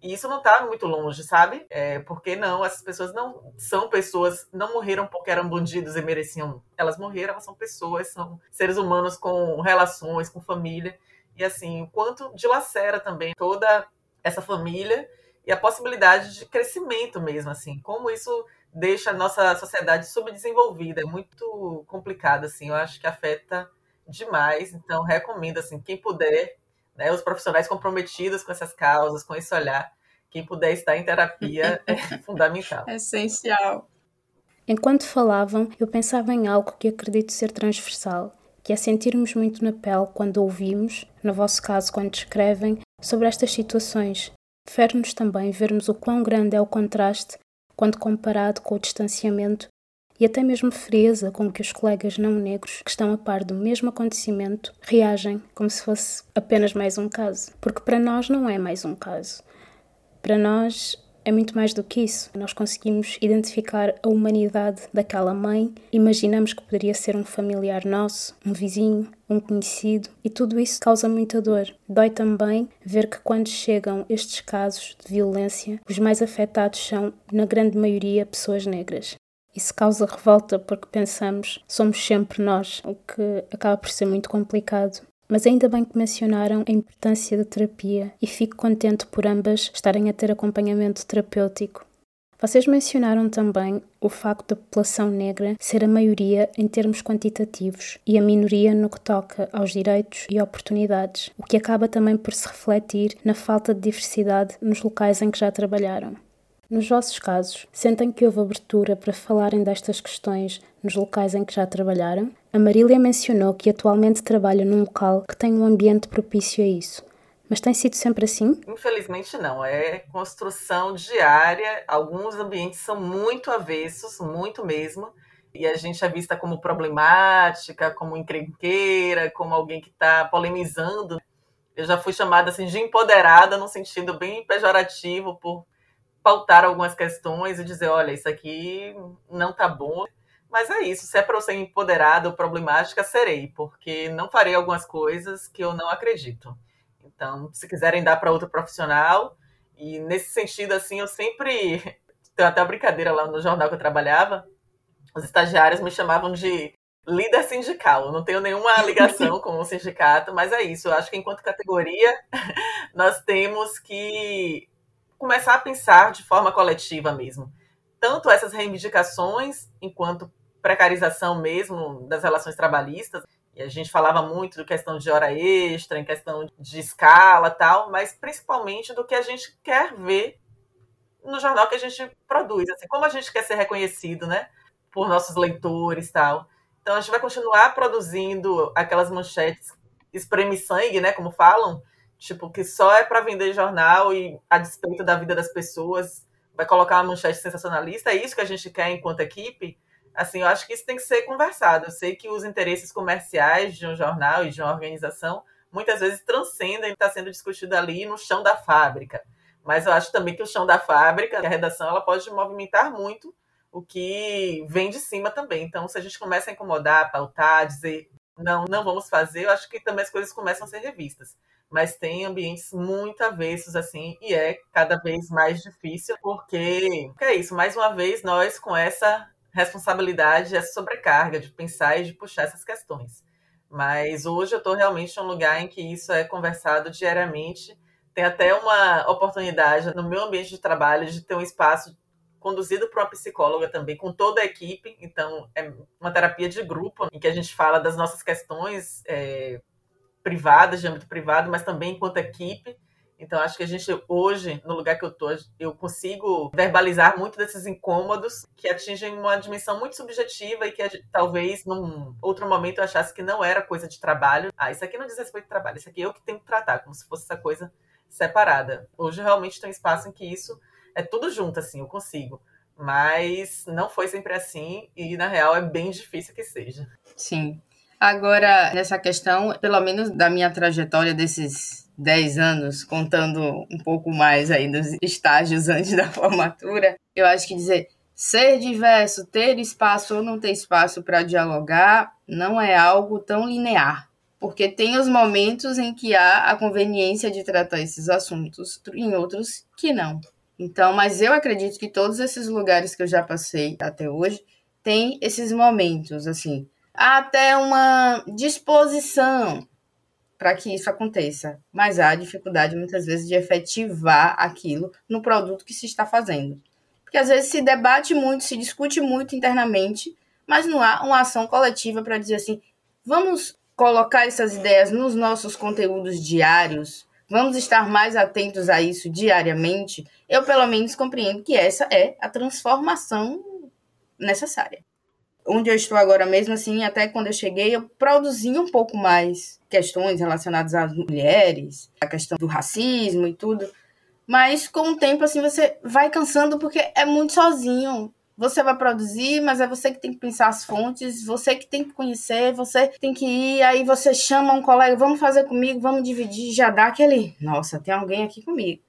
E isso não está muito longe, sabe? É, porque não, essas pessoas não são pessoas, não morreram porque eram bandidos e mereciam. Elas morreram, elas são pessoas, são seres humanos com relações, com família. E assim, o quanto dilacera também toda essa família e a possibilidade de crescimento mesmo, assim, como isso deixa a nossa sociedade subdesenvolvida, é muito complicado, assim, eu acho que afeta demais, então recomendo, assim, quem puder, né, os profissionais comprometidos com essas causas, com esse olhar, quem puder estar em terapia [LAUGHS] é fundamental. É essencial. Enquanto falavam, eu pensava em algo que acredito ser transversal, que é sentirmos muito na pele quando ouvimos, no vosso caso, quando escrevem, sobre estas situações. Fere-nos também vermos o quão grande é o contraste quando comparado com o distanciamento e até mesmo frieza com que os colegas não negros que estão a par do mesmo acontecimento reagem como se fosse apenas mais um caso. Porque para nós não é mais um caso. Para nós é muito mais do que isso. Nós conseguimos identificar a humanidade daquela mãe, imaginamos que poderia ser um familiar nosso, um vizinho, um conhecido, e tudo isso causa muita dor. Dói também ver que quando chegam estes casos de violência, os mais afetados são, na grande maioria, pessoas negras. Isso causa revolta porque pensamos somos sempre nós, o que acaba por ser muito complicado. Mas ainda bem que mencionaram a importância da terapia e fico contente por ambas estarem a ter acompanhamento terapêutico. Vocês mencionaram também o facto da população negra ser a maioria em termos quantitativos e a minoria no que toca aos direitos e oportunidades, o que acaba também por se refletir na falta de diversidade nos locais em que já trabalharam. Nos vossos casos, sentem que houve abertura para falarem destas questões nos locais em que já trabalharam? A Marília mencionou que atualmente trabalha num local que tem um ambiente propício a isso. Mas tem sido sempre assim? Infelizmente não. É construção diária. Alguns ambientes são muito avessos, muito mesmo. E a gente é vista como problemática, como encrenqueira, como alguém que está polemizando. Eu já fui chamada assim, de empoderada, no sentido bem pejorativo, por pautar algumas questões e dizer, olha, isso aqui não tá bom. Mas é isso, se é para eu ser empoderada ou problemática, serei, porque não farei algumas coisas que eu não acredito. Então, se quiserem dar para outro profissional, e nesse sentido, assim, eu sempre. [LAUGHS] Tem até uma brincadeira lá no jornal que eu trabalhava, os estagiários me chamavam de líder sindical. Eu não tenho nenhuma ligação com o sindicato, mas é isso. Eu acho que enquanto categoria, [LAUGHS] nós temos que começar a pensar de forma coletiva mesmo. Tanto essas reivindicações, enquanto precarização mesmo das relações trabalhistas, e a gente falava muito de questão de hora extra, em questão de escala tal, mas principalmente do que a gente quer ver no jornal que a gente produz, assim, como a gente quer ser reconhecido, né, por nossos leitores tal. Então a gente vai continuar produzindo aquelas manchetes espreme sangue, né, como falam, tipo, que só é para vender jornal e a despeito da vida das pessoas, vai colocar uma manchete sensacionalista, é isso que a gente quer enquanto equipe? Assim, eu acho que isso tem que ser conversado. Eu sei que os interesses comerciais de um jornal e de uma organização muitas vezes transcendem está sendo discutido ali no chão da fábrica. Mas eu acho também que o chão da fábrica, a redação, ela pode movimentar muito o que vem de cima também. Então, se a gente começa a incomodar, pautar, dizer não, não vamos fazer, eu acho que também as coisas começam a ser revistas mas tem ambientes muito avessos, assim, e é cada vez mais difícil, porque é isso, mais uma vez, nós com essa responsabilidade, essa sobrecarga de pensar e de puxar essas questões. Mas hoje eu estou realmente em um lugar em que isso é conversado diariamente. Tem até uma oportunidade no meu ambiente de trabalho de ter um espaço conduzido por uma psicóloga também, com toda a equipe. Então, é uma terapia de grupo, em que a gente fala das nossas questões é, privadas, de âmbito privado, mas também enquanto equipe. Então, acho que a gente hoje, no lugar que eu estou, eu consigo verbalizar muito desses incômodos que atingem uma dimensão muito subjetiva e que talvez num outro momento eu achasse que não era coisa de trabalho. Ah, isso aqui não diz respeito ao trabalho, isso aqui é eu que tenho que tratar, como se fosse essa coisa separada. Hoje realmente tem um espaço em que isso é tudo junto, assim, eu consigo. Mas não foi sempre assim e, na real, é bem difícil que seja. Sim. Agora, nessa questão, pelo menos da minha trajetória desses 10 anos, contando um pouco mais aí dos estágios [LAUGHS] antes da formatura, eu acho que dizer ser diverso, ter espaço ou não ter espaço para dialogar, não é algo tão linear. Porque tem os momentos em que há a conveniência de tratar esses assuntos, em outros que não. Então, mas eu acredito que todos esses lugares que eu já passei até hoje têm esses momentos, assim, até uma disposição para que isso aconteça, mas há dificuldade muitas vezes de efetivar aquilo no produto que se está fazendo. Porque às vezes se debate muito, se discute muito internamente, mas não há uma ação coletiva para dizer assim: vamos colocar essas ideias nos nossos conteúdos diários, vamos estar mais atentos a isso diariamente. Eu, pelo menos, compreendo que essa é a transformação necessária. Onde eu estou agora mesmo, assim, até quando eu cheguei, eu produzi um pouco mais questões relacionadas às mulheres, a questão do racismo e tudo. Mas com o tempo, assim, você vai cansando porque é muito sozinho. Você vai produzir, mas é você que tem que pensar as fontes, você que tem que conhecer, você tem que ir, aí você chama um colega, vamos fazer comigo, vamos dividir, já dá aquele, nossa, tem alguém aqui comigo.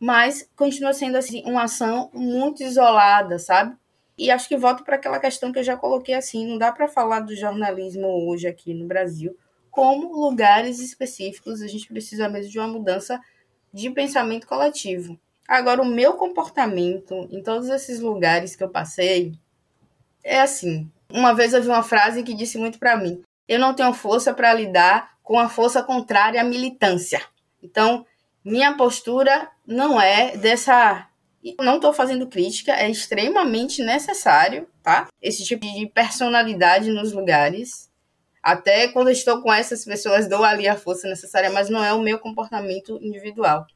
Mas continua sendo assim uma ação muito isolada, sabe? E acho que volto para aquela questão que eu já coloquei assim, não dá para falar do jornalismo hoje aqui no Brasil como lugares específicos, a gente precisa mesmo de uma mudança de pensamento coletivo. Agora, o meu comportamento em todos esses lugares que eu passei é assim. Uma vez eu vi uma frase que disse muito para mim: eu não tenho força para lidar com a força contrária à militância. Então, minha postura não é dessa não estou fazendo crítica, é extremamente necessário, tá? Esse tipo de personalidade nos lugares. Até quando estou com essas pessoas, dou ali a força necessária, mas não é o meu comportamento individual.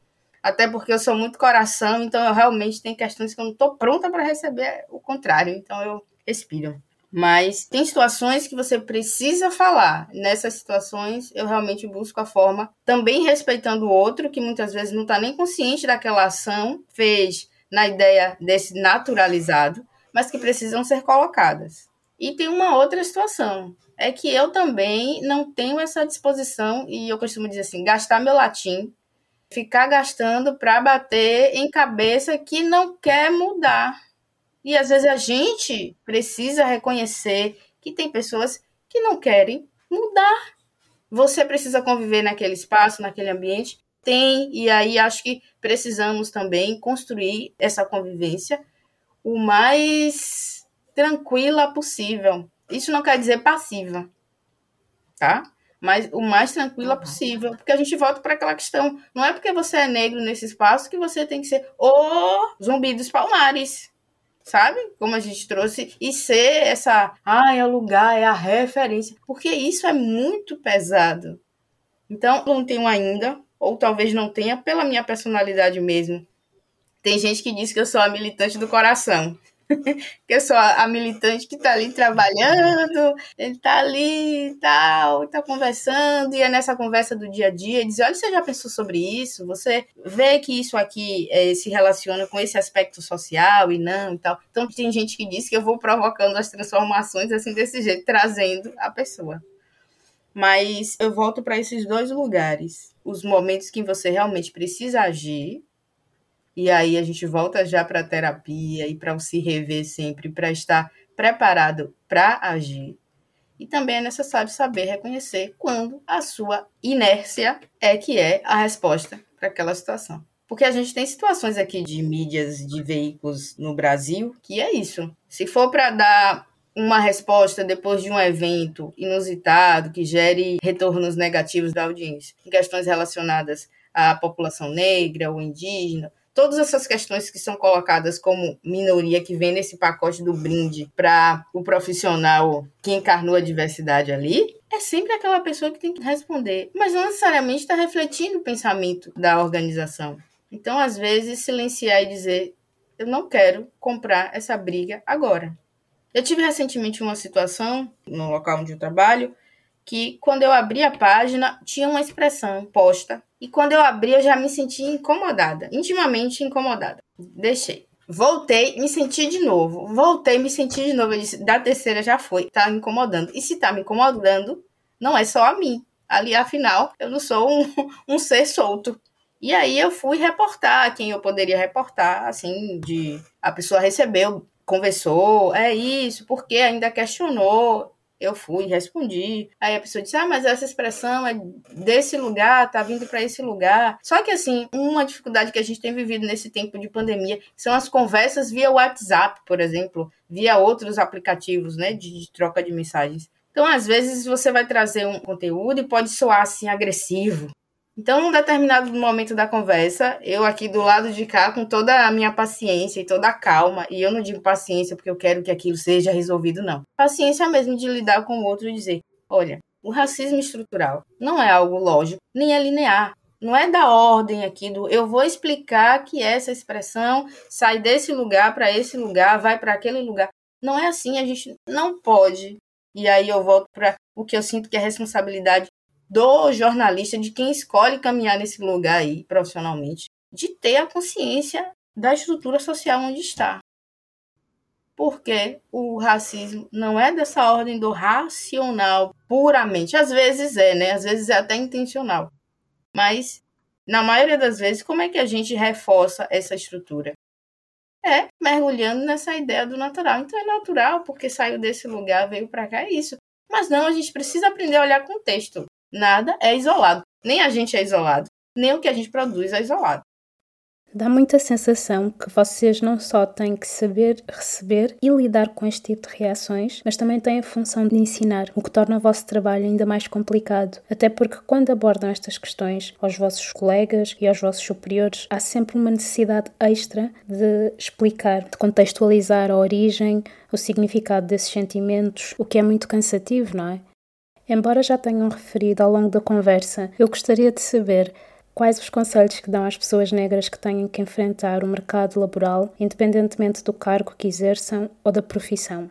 Até porque eu sou muito coração, então eu realmente tenho questões que eu não estou pronta para receber o contrário, então eu respiro. Mas tem situações que você precisa falar. Nessas situações, eu realmente busco a forma, também respeitando o outro, que muitas vezes não está nem consciente daquela ação, fez na ideia desse naturalizado, mas que precisam ser colocadas. E tem uma outra situação, é que eu também não tenho essa disposição, e eu costumo dizer assim, gastar meu latim, ficar gastando para bater em cabeça que não quer mudar. E às vezes a gente precisa reconhecer que tem pessoas que não querem mudar. Você precisa conviver naquele espaço, naquele ambiente, tem, e aí acho que precisamos também construir essa convivência o mais tranquila possível. Isso não quer dizer passiva, tá? Mas o mais tranquila uhum. possível, porque a gente volta para aquela questão, não é porque você é negro nesse espaço que você tem que ser o zumbi dos palmares, sabe? Como a gente trouxe, e ser essa, ah, é o lugar, é a referência, porque isso é muito pesado. Então, não tenho ainda ou talvez não tenha pela minha personalidade mesmo. Tem gente que diz que eu sou a militante do coração. [LAUGHS] que eu sou a, militante que está ali trabalhando, ele está ali e tal, está conversando, e é nessa conversa do dia a dia, diz, olha, você já pensou sobre isso? Você vê que isso aqui é, se relaciona com esse aspecto social e não e tal. Então tem gente que diz que eu vou provocando as transformações assim desse jeito, trazendo a pessoa. Mas eu volto para esses dois lugares. Os momentos que você realmente precisa agir, e aí a gente volta já para a terapia e para se rever sempre, para estar preparado para agir. E também é necessário saber reconhecer quando a sua inércia é que é a resposta para aquela situação. Porque a gente tem situações aqui de mídias, de veículos no Brasil, que é isso. Se for para dar uma resposta depois de um evento inusitado que gere retornos negativos da audiência, em questões relacionadas à população negra ou indígena, todas essas questões que são colocadas como minoria que vem nesse pacote do brinde para o profissional que encarnou a diversidade ali, é sempre aquela pessoa que tem que responder, mas não necessariamente está refletindo o pensamento da organização. Então, às vezes, silenciar e dizer: eu não quero comprar essa briga agora. Eu tive recentemente uma situação no local onde eu trabalho que quando eu abri a página tinha uma expressão posta e quando eu abri eu já me senti incomodada, intimamente incomodada. Deixei. Voltei, me senti de novo. Voltei, me senti de novo. Eu disse, da terceira já foi, tá me incomodando. E se tá me incomodando, não é só a mim. Ali, afinal, eu não sou um, [LAUGHS] um ser solto. E aí eu fui reportar quem eu poderia reportar, assim, de a pessoa recebeu conversou, é isso, porque ainda questionou. Eu fui, respondi. Aí a pessoa disse: Ah, mas essa expressão é desse lugar, tá vindo para esse lugar. Só que, assim, uma dificuldade que a gente tem vivido nesse tempo de pandemia são as conversas via WhatsApp, por exemplo, via outros aplicativos, né, de, de troca de mensagens. Então, às vezes, você vai trazer um conteúdo e pode soar assim agressivo. Então, num determinado momento da conversa, eu aqui do lado de cá, com toda a minha paciência e toda a calma, e eu não digo paciência porque eu quero que aquilo seja resolvido, não. Paciência mesmo de lidar com o outro e dizer: olha, o racismo estrutural não é algo lógico, nem é linear. Não é da ordem aqui do eu vou explicar que essa expressão sai desse lugar para esse lugar, vai para aquele lugar. Não é assim, a gente não pode. E aí eu volto para o que eu sinto que é responsabilidade do jornalista, de quem escolhe caminhar nesse lugar aí profissionalmente, de ter a consciência da estrutura social onde está. Porque o racismo não é dessa ordem do racional puramente. Às vezes é, né? Às vezes é até intencional. Mas, na maioria das vezes, como é que a gente reforça essa estrutura? É mergulhando nessa ideia do natural. Então é natural, porque saiu desse lugar, veio para cá, é isso. Mas não, a gente precisa aprender a olhar contexto. Nada é isolado. Nem a gente é isolado, nem o que a gente produz é isolado. Dá muita sensação que vocês não só têm que saber receber e lidar com este tipo de reações, mas também têm a função de ensinar, o que torna o vosso trabalho ainda mais complicado. Até porque quando abordam estas questões aos vossos colegas e aos vossos superiores, há sempre uma necessidade extra de explicar, de contextualizar a origem, o significado desses sentimentos, o que é muito cansativo, não é? Embora já tenham referido ao longo da conversa, eu gostaria de saber quais os conselhos que dão às pessoas negras que têm que enfrentar o mercado laboral, independentemente do cargo que exerçam ou da profissão.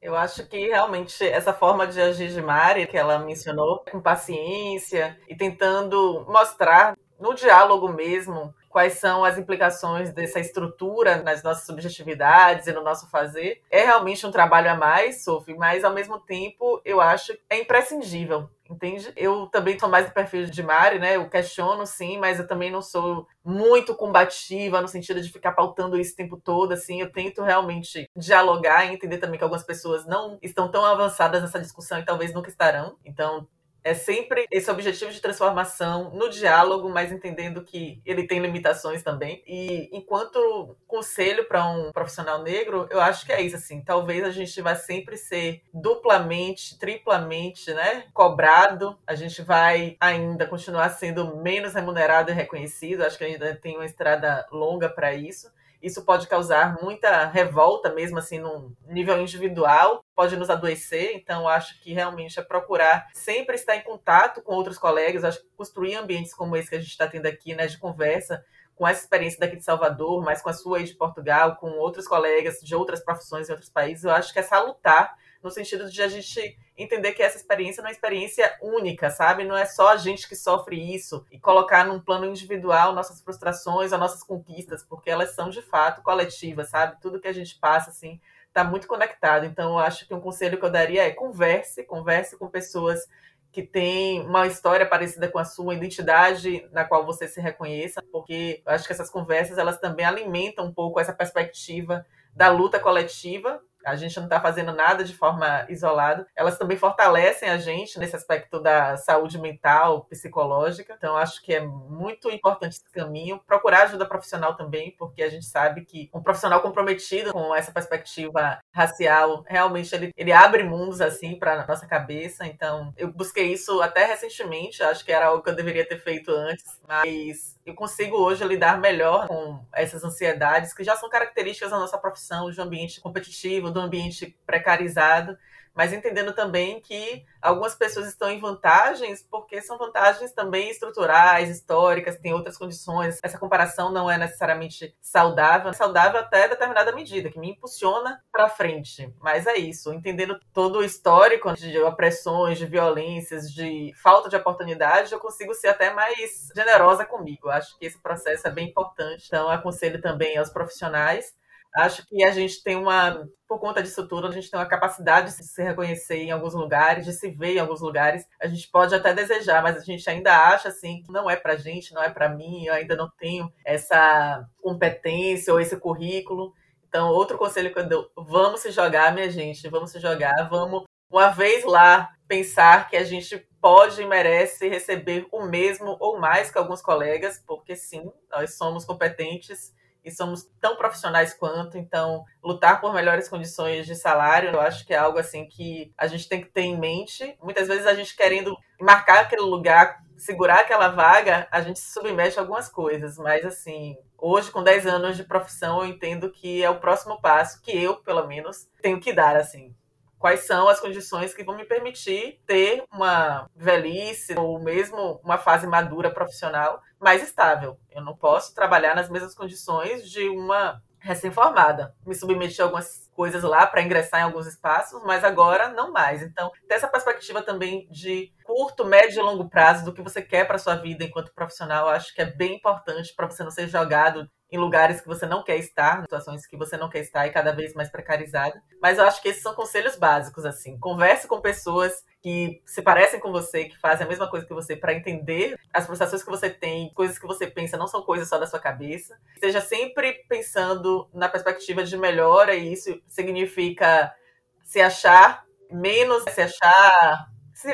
Eu acho que realmente essa forma de agir de Mari, que ela mencionou, com paciência e tentando mostrar no diálogo mesmo quais são as implicações dessa estrutura nas nossas subjetividades e no nosso fazer. É realmente um trabalho a mais, Sophie, mas ao mesmo tempo eu acho que é imprescindível. Entende? Eu também sou mais do perfil de Mari, né? Eu questiono, sim, mas eu também não sou muito combativa no sentido de ficar pautando isso o tempo todo, assim. Eu tento realmente dialogar e entender também que algumas pessoas não estão tão avançadas nessa discussão e talvez nunca estarão. Então, é sempre esse objetivo de transformação no diálogo, mas entendendo que ele tem limitações também. E enquanto conselho para um profissional negro, eu acho que é isso assim. Talvez a gente vai sempre ser duplamente, triplamente, né, cobrado. A gente vai ainda continuar sendo menos remunerado e reconhecido. Acho que ainda tem uma estrada longa para isso. Isso pode causar muita revolta, mesmo assim, num nível individual, pode nos adoecer. Então, acho que realmente é procurar sempre estar em contato com outros colegas. Acho que construir ambientes como esse que a gente está tendo aqui, né, de conversa, com essa experiência daqui de Salvador, mas com a sua aí de Portugal, com outros colegas de outras profissões em outros países, eu acho que é salutar no sentido de a gente entender que essa experiência não é uma experiência única, sabe? Não é só a gente que sofre isso e colocar num plano individual nossas frustrações, as nossas conquistas, porque elas são de fato coletivas, sabe? Tudo que a gente passa assim está muito conectado. Então, eu acho que um conselho que eu daria é converse, converse com pessoas que têm uma história parecida com a sua identidade na qual você se reconheça, porque eu acho que essas conversas elas também alimentam um pouco essa perspectiva da luta coletiva a gente não está fazendo nada de forma isolada. Elas também fortalecem a gente nesse aspecto da saúde mental, psicológica. Então, acho que é muito importante esse caminho. Procurar ajuda profissional também, porque a gente sabe que um profissional comprometido com essa perspectiva racial, realmente ele, ele abre mundos assim para nossa cabeça. Então, eu busquei isso até recentemente. Acho que era algo que eu deveria ter feito antes, mas eu consigo hoje lidar melhor com essas ansiedades que já são características da nossa profissão, de um ambiente competitivo, do ambiente precarizado mas entendendo também que algumas pessoas estão em vantagens porque são vantagens também estruturais, históricas, tem outras condições. Essa comparação não é necessariamente saudável, é saudável até determinada medida, que me impulsiona para frente. Mas é isso, entendendo todo o histórico de opressões, de violências, de falta de oportunidade, eu consigo ser até mais generosa comigo. Acho que esse processo é bem importante. Então, aconselho também aos profissionais Acho que a gente tem uma, por conta disso tudo, a gente tem uma capacidade de se reconhecer em alguns lugares, de se ver em alguns lugares. A gente pode até desejar, mas a gente ainda acha assim que não é pra gente, não é pra mim, eu ainda não tenho essa competência ou esse currículo. Então, outro conselho que eu dou, vamos se jogar, minha gente, vamos se jogar, vamos uma vez lá pensar que a gente pode e merece receber o mesmo ou mais que alguns colegas, porque sim, nós somos competentes e somos tão profissionais quanto, então lutar por melhores condições de salário, eu acho que é algo assim que a gente tem que ter em mente. Muitas vezes a gente querendo marcar aquele lugar, segurar aquela vaga, a gente se submete a algumas coisas, mas assim, hoje com 10 anos de profissão, eu entendo que é o próximo passo que eu, pelo menos, tenho que dar assim quais são as condições que vão me permitir ter uma velhice ou mesmo uma fase madura profissional mais estável. Eu não posso trabalhar nas mesmas condições de uma recém-formada. Me submeti a algumas coisas lá para ingressar em alguns espaços, mas agora não mais. Então, ter essa perspectiva também de curto, médio e longo prazo do que você quer para sua vida enquanto profissional, acho que é bem importante para você não ser jogado em lugares que você não quer estar, situações que você não quer estar e cada vez mais precarizada. Mas eu acho que esses são conselhos básicos, assim. Converse com pessoas que se parecem com você, que fazem a mesma coisa que você, para entender as frustrações que você tem, coisas que você pensa, não são coisas só da sua cabeça. Esteja sempre pensando na perspectiva de melhora, e isso significa se achar menos, se achar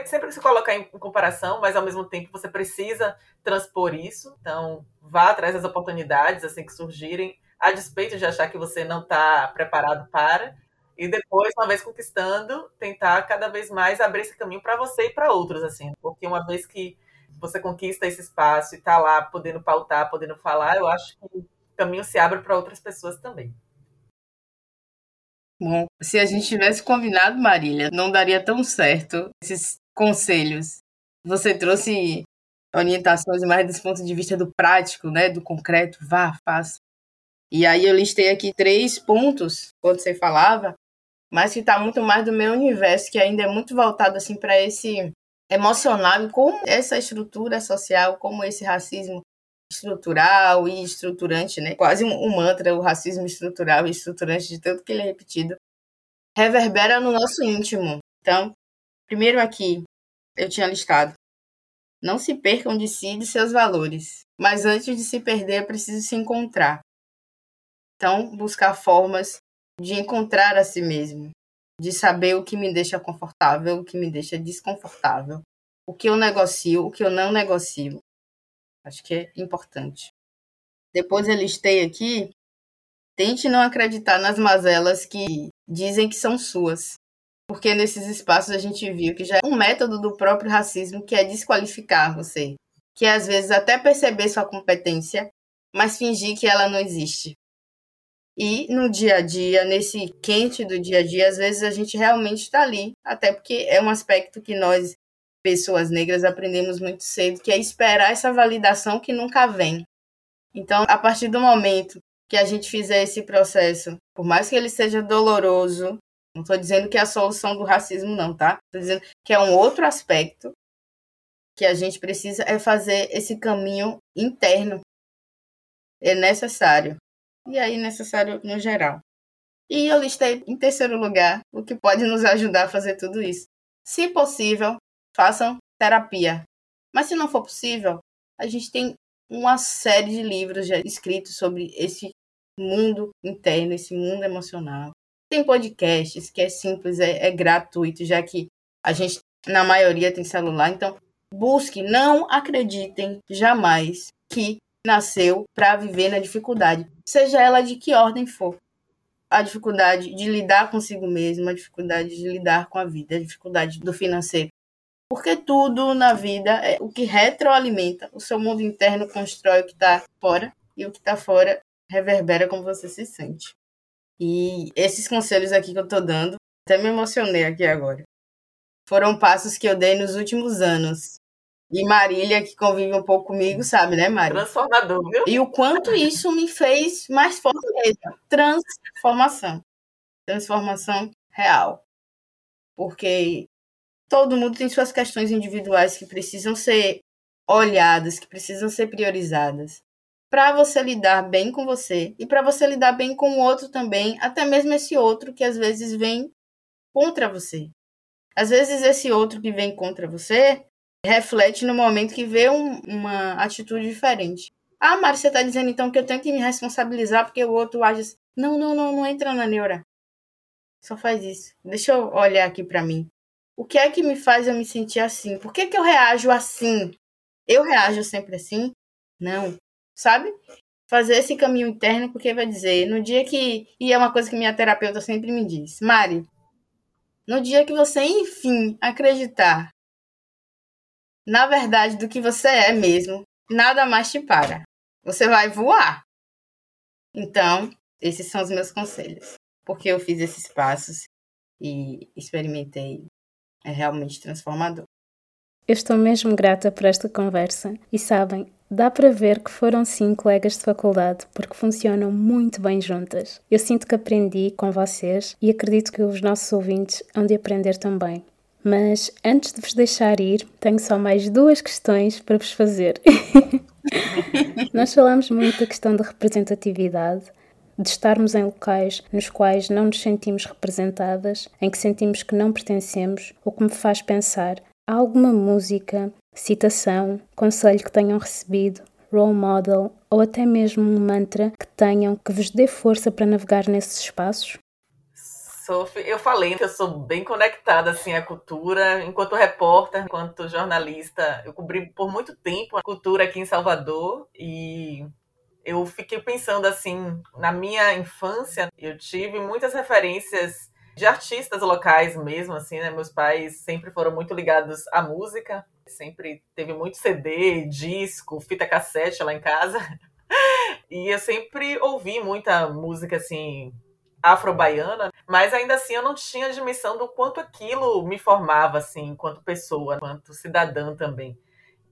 sempre se colocar em comparação, mas ao mesmo tempo você precisa transpor isso. Então, vá atrás das oportunidades assim que surgirem, a despeito de achar que você não está preparado para. E depois, uma vez conquistando, tentar cada vez mais abrir esse caminho para você e para outros, assim. Porque uma vez que você conquista esse espaço e está lá podendo pautar, podendo falar, eu acho que o caminho se abre para outras pessoas também. Bom, se a gente tivesse combinado, Marília, não daria tão certo esses conselhos. Você trouxe orientações mais desse ponto de vista do prático, né, do concreto, vá, faça. E aí eu listei aqui três pontos quando você falava, mas que está muito mais do meu universo, que ainda é muito voltado assim para esse emocional e como essa estrutura social, como esse racismo estrutural e estruturante, né? Quase um, um mantra, o racismo estrutural e estruturante, de tanto que ele é repetido, reverbera no nosso íntimo. Então, primeiro aqui, eu tinha listado. Não se percam de si e de seus valores, mas antes de se perder é preciso se encontrar. Então, buscar formas de encontrar a si mesmo, de saber o que me deixa confortável, o que me deixa desconfortável, o que eu negocio, o que eu não negocio. Acho que é importante. Depois eu listei aqui. Tente não acreditar nas mazelas que dizem que são suas. Porque nesses espaços a gente viu que já é um método do próprio racismo que é desqualificar você. Que é, às vezes até perceber sua competência, mas fingir que ela não existe. E no dia a dia, nesse quente do dia a dia, às vezes a gente realmente está ali. Até porque é um aspecto que nós pessoas negras aprendemos muito cedo, que é esperar essa validação que nunca vem. Então, a partir do momento que a gente fizer esse processo, por mais que ele seja doloroso, não estou dizendo que é a solução do racismo, não, tá? Estou dizendo que é um outro aspecto que a gente precisa é fazer esse caminho interno. É necessário. E aí, necessário no geral. E eu listei em terceiro lugar o que pode nos ajudar a fazer tudo isso. Se possível, façam terapia. Mas se não for possível, a gente tem uma série de livros já escritos sobre esse mundo interno, esse mundo emocional. Tem podcasts que é simples, é, é gratuito, já que a gente, na maioria, tem celular. Então, busque, não acreditem jamais que nasceu para viver na dificuldade, seja ela de que ordem for. A dificuldade de lidar consigo mesmo, a dificuldade de lidar com a vida, a dificuldade do financeiro, porque tudo na vida é o que retroalimenta. O seu mundo interno constrói o que está fora e o que está fora reverbera como você se sente. E esses conselhos aqui que eu estou dando, até me emocionei aqui agora. Foram passos que eu dei nos últimos anos. E Marília, que convive um pouco comigo, sabe, né, Marília? Transformador, viu? E o quanto isso me fez mais forte mesmo. Transformação. Transformação real. Porque todo mundo tem suas questões individuais que precisam ser olhadas, que precisam ser priorizadas. Para você lidar bem com você e para você lidar bem com o outro também, até mesmo esse outro que às vezes vem contra você. Às vezes esse outro que vem contra você reflete no momento que vê um, uma atitude diferente. Ah, Mari, você está dizendo então que eu tenho que me responsabilizar porque o outro age assim. Não, não, não, não entra na neura. Só faz isso. Deixa eu olhar aqui para mim. O que é que me faz eu me sentir assim? Por que, que eu reajo assim? Eu reajo sempre assim? Não. Sabe? fazer esse caminho interno, porque vai dizer, no dia que. E é uma coisa que minha terapeuta sempre me diz, Mari, no dia que você, enfim, acreditar na verdade do que você é mesmo, nada mais te para. Você vai voar. Então, esses são os meus conselhos. Porque eu fiz esses passos e experimentei. É realmente transformador. Eu estou mesmo grata por esta conversa e sabem, dá para ver que foram sim colegas de faculdade porque funcionam muito bem juntas. Eu sinto que aprendi com vocês e acredito que os nossos ouvintes hão de aprender também. Mas antes de vos deixar ir, tenho só mais duas questões para vos fazer. [LAUGHS] Nós falamos muito da questão da representatividade, de estarmos em locais nos quais não nos sentimos representadas, em que sentimos que não pertencemos, o que me faz pensar Há alguma música, citação, conselho que tenham recebido, role model ou até mesmo um mantra que tenham que vos dê força para navegar nesses espaços? Eu falei que eu sou bem conectada assim à cultura, enquanto repórter, enquanto jornalista, eu cobri por muito tempo a cultura aqui em Salvador e eu fiquei pensando assim, na minha infância, eu tive muitas referências de artistas locais mesmo, assim, né? Meus pais sempre foram muito ligados à música, sempre teve muito CD, disco, fita cassete lá em casa. [LAUGHS] E eu sempre ouvi muita música assim afro-baiana, mas ainda assim eu não tinha dimensão do quanto aquilo me formava assim, enquanto pessoa, enquanto cidadã também.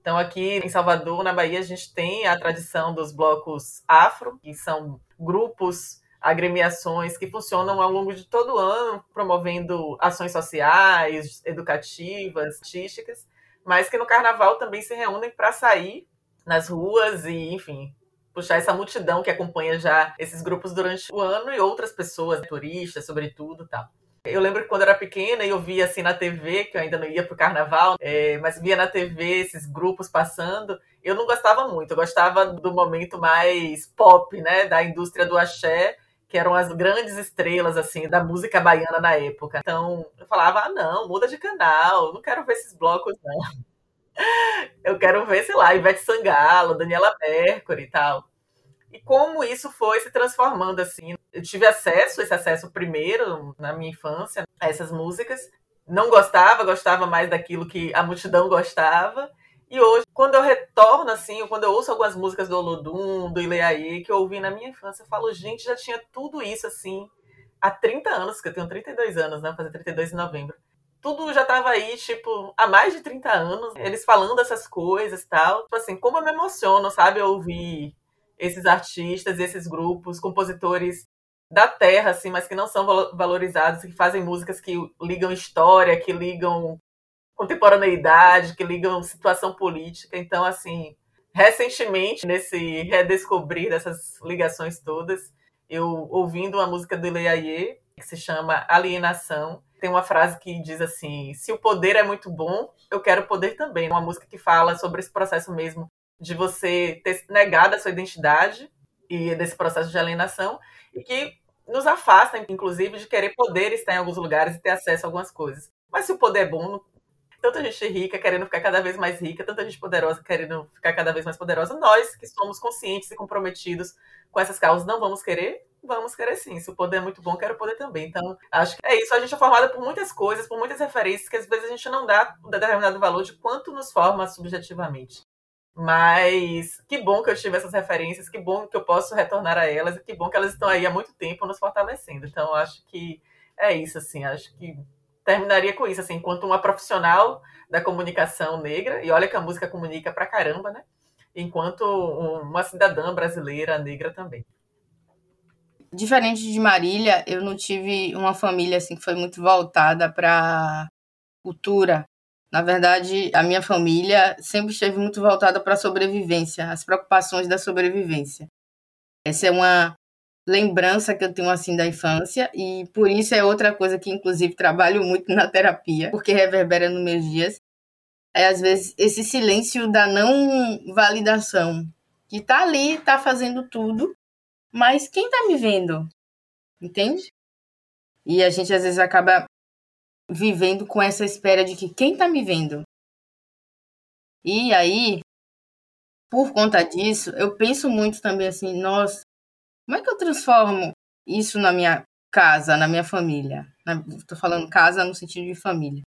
Então aqui em Salvador, na Bahia, a gente tem a tradição dos blocos afro, que são grupos agremiações que funcionam ao longo de todo o ano, promovendo ações sociais, educativas, artísticas, mas que no carnaval também se reúnem para sair nas ruas e, enfim, puxar essa multidão que acompanha já esses grupos durante o ano e outras pessoas, turistas, sobretudo, tal. Eu lembro que quando eu era pequena eu via assim na TV, que eu ainda não ia pro carnaval, é, mas via na TV esses grupos passando. Eu não gostava muito, eu gostava do momento mais pop, né, da indústria do axé, que eram as grandes estrelas assim da música baiana na época. Então eu falava: ah, não, muda de canal, não quero ver esses blocos, não. [LAUGHS] Eu quero ver, sei lá, Ivete Sangalo, Daniela Mercury e tal. E como isso foi se transformando assim. Eu tive acesso, esse acesso primeiro na minha infância, a essas músicas. Não gostava, gostava mais daquilo que a multidão gostava. E hoje, quando eu retorno, assim, quando eu ouço algumas músicas do Olodum, do Ileaê, que eu ouvi na minha infância, eu falo, gente, já tinha tudo isso, assim, há 30 anos, que eu tenho 32 anos, né? Fazer 32 em novembro. Tudo já tava aí, tipo, há mais de 30 anos, eles falando essas coisas e tal. Tipo assim, como eu me emociono, sabe, eu ouvir esses artistas, esses grupos, compositores da terra, assim, mas que não são valorizados, que fazem músicas que ligam história, que ligam contemporaneidade, que ligam situação política. Então, assim, recentemente, nesse redescobrir dessas ligações todas, eu ouvindo uma música do Ileaie, que se chama Alienação, tem uma frase que diz assim: se o poder é muito bom, eu quero poder também. Uma música que fala sobre esse processo mesmo de você ter negado a sua identidade e desse processo de alienação e que nos afasta, inclusive, de querer poder estar em alguns lugares e ter acesso a algumas coisas. Mas se o poder é bom, tanta gente rica querendo ficar cada vez mais rica, tanta gente poderosa querendo ficar cada vez mais poderosa. Nós que somos conscientes e comprometidos com essas causas não vamos querer? Vamos querer sim. Se o poder é muito bom, quero poder também. Então, acho que é isso. A gente é formada por muitas coisas, por muitas referências, que às vezes a gente não dá um determinado valor de quanto nos forma subjetivamente. Mas que bom que eu tive essas referências, que bom que eu posso retornar a elas, e que bom que elas estão aí há muito tempo nos fortalecendo. Então, acho que é isso, assim. Acho que terminaria com isso, assim, enquanto uma profissional da comunicação negra, e olha que a música comunica pra caramba, né? Enquanto uma cidadã brasileira negra também. Diferente de Marília, eu não tive uma família assim que foi muito voltada para cultura. Na verdade, a minha família sempre esteve muito voltada para a sobrevivência, as preocupações da sobrevivência. Essa é uma lembrança que eu tenho assim da infância e por isso é outra coisa que inclusive trabalho muito na terapia, porque reverbera nos meus dias. É às vezes esse silêncio da não validação, que tá ali, tá fazendo tudo, mas quem tá me vendo? Entende? E a gente às vezes acaba vivendo com essa espera de que quem tá me vendo? E aí, por conta disso, eu penso muito também assim, nossa, como é que eu transformo isso na minha casa, na minha família? Estou falando casa no sentido de família.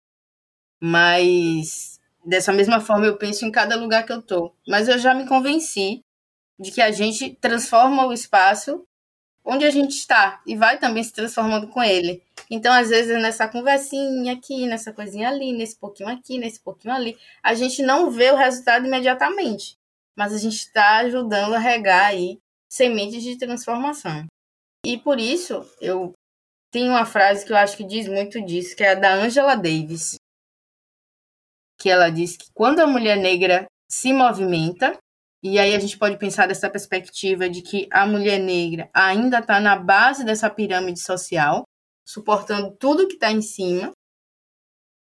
Mas dessa mesma forma eu penso em cada lugar que eu tô. Mas eu já me convenci de que a gente transforma o espaço onde a gente está e vai também se transformando com ele. Então, às vezes, nessa conversinha aqui, nessa coisinha ali, nesse pouquinho aqui, nesse pouquinho ali, a gente não vê o resultado imediatamente, mas a gente está ajudando a regar aí sementes de transformação. E por isso, eu tenho uma frase que eu acho que diz muito disso, que é a da Angela Davis, que ela diz que quando a mulher negra se movimenta, e aí a gente pode pensar dessa perspectiva de que a mulher negra ainda está na base dessa pirâmide social, suportando tudo que está em cima.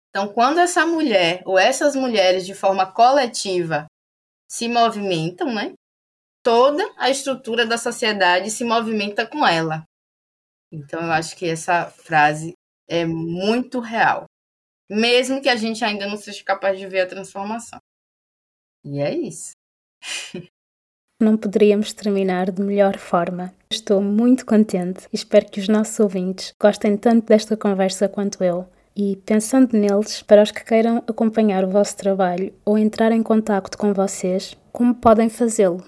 Então, quando essa mulher ou essas mulheres de forma coletiva se movimentam, né? Toda a estrutura da sociedade se movimenta com ela. Então, eu acho que essa frase é muito real, mesmo que a gente ainda não seja capaz de ver a transformação. E é isso. Não poderíamos terminar de melhor forma. Estou muito contente e espero que os nossos ouvintes gostem tanto desta conversa quanto eu. E pensando neles, para os que queiram acompanhar o vosso trabalho ou entrar em contato com vocês, como podem fazê-lo?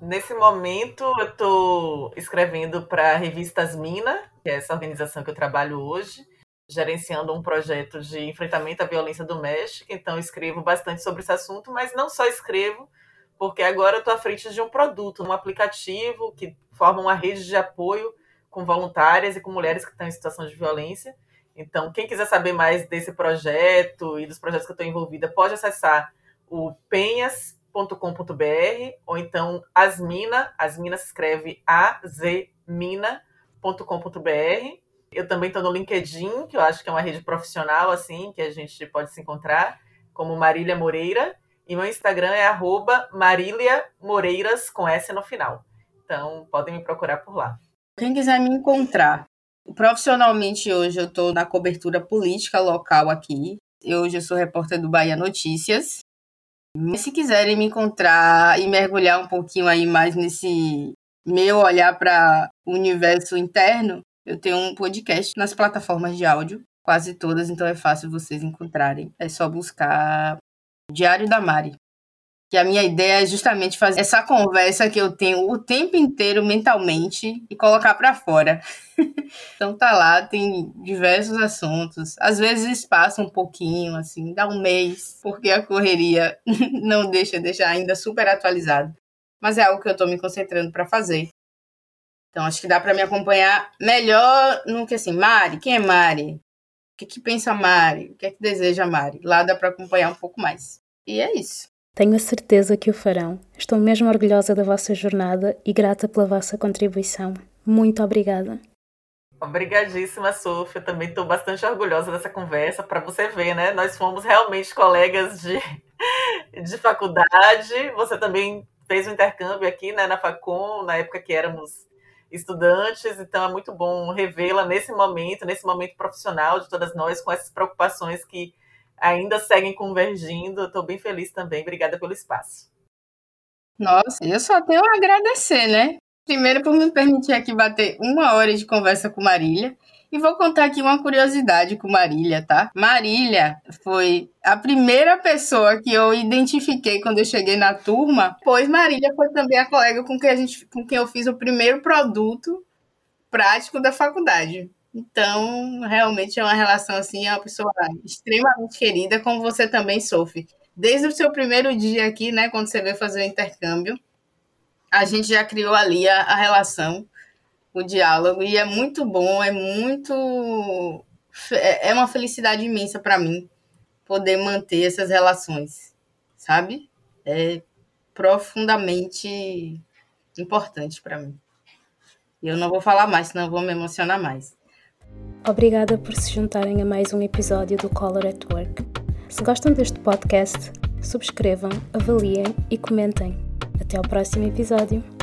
Nesse momento, eu estou escrevendo para a revista Asmina, que é essa organização que eu trabalho hoje, gerenciando um projeto de enfrentamento à violência doméstica. Então, escrevo bastante sobre esse assunto, mas não só escrevo, porque agora eu estou à frente de um produto, um aplicativo que forma uma rede de apoio com voluntárias e com mulheres que estão em situação de violência. Então, quem quiser saber mais desse projeto e dos projetos que eu estou envolvida, pode acessar o penhas.com.br ou então Asmina, Asmina se escreve azmina.com.br. Eu também estou no LinkedIn, que eu acho que é uma rede profissional, assim, que a gente pode se encontrar, como Marília Moreira. E meu Instagram é arroba Marília Moreiras com S no final. Então, podem me procurar por lá. Quem quiser me encontrar, profissionalmente hoje eu estou na cobertura política local aqui. Eu, hoje eu sou repórter do Bahia Notícias. Mas se quiserem me encontrar e mergulhar um pouquinho aí mais nesse meu olhar para o universo interno, eu tenho um podcast nas plataformas de áudio, quase todas, então é fácil vocês encontrarem. É só buscar Diário da Mari. Que a minha ideia é justamente fazer essa conversa que eu tenho o tempo inteiro mentalmente e colocar para fora. [LAUGHS] então tá lá, tem diversos assuntos. Às vezes passa um pouquinho, assim, dá um mês, porque a correria [LAUGHS] não deixa deixar ainda super atualizado. Mas é algo que eu tô me concentrando para fazer. Então acho que dá para me acompanhar melhor no que assim, Mari, quem é Mari? O que, que pensa a Mari? O que é que deseja a Mari? Lá dá para acompanhar um pouco mais. E é isso. Tenho a certeza que o farão. Estou mesmo orgulhosa da vossa jornada e grata pela vossa contribuição. Muito obrigada. Obrigadíssima, Sofia. Também estou bastante orgulhosa dessa conversa. Para você ver, né? Nós fomos realmente colegas de, [LAUGHS] de faculdade. Você também fez um intercâmbio aqui né, na Facom, na época que éramos estudantes, então é muito bom revê-la nesse momento, nesse momento profissional de todas nós, com essas preocupações que ainda seguem convergindo. Estou bem feliz também. Obrigada pelo espaço. Nossa, eu só tenho a agradecer, né? Primeiro por me permitir aqui bater uma hora de conversa com Marília. E vou contar aqui uma curiosidade com Marília, tá? Marília foi a primeira pessoa que eu identifiquei quando eu cheguei na turma, pois Marília foi também a colega com quem, a gente, com quem eu fiz o primeiro produto prático da faculdade. Então, realmente é uma relação assim, é uma pessoa extremamente querida, como você também sofre. Desde o seu primeiro dia aqui, né, quando você veio fazer o intercâmbio, a gente já criou ali a, a relação o diálogo e é muito bom, é muito é, é uma felicidade imensa para mim poder manter essas relações, sabe? É profundamente importante para mim. E eu não vou falar mais, senão eu vou me emocionar mais. Obrigada por se juntarem a mais um episódio do Color at Work. Se gostam deste podcast, subscrevam, avaliem e comentem. Até ao próximo episódio.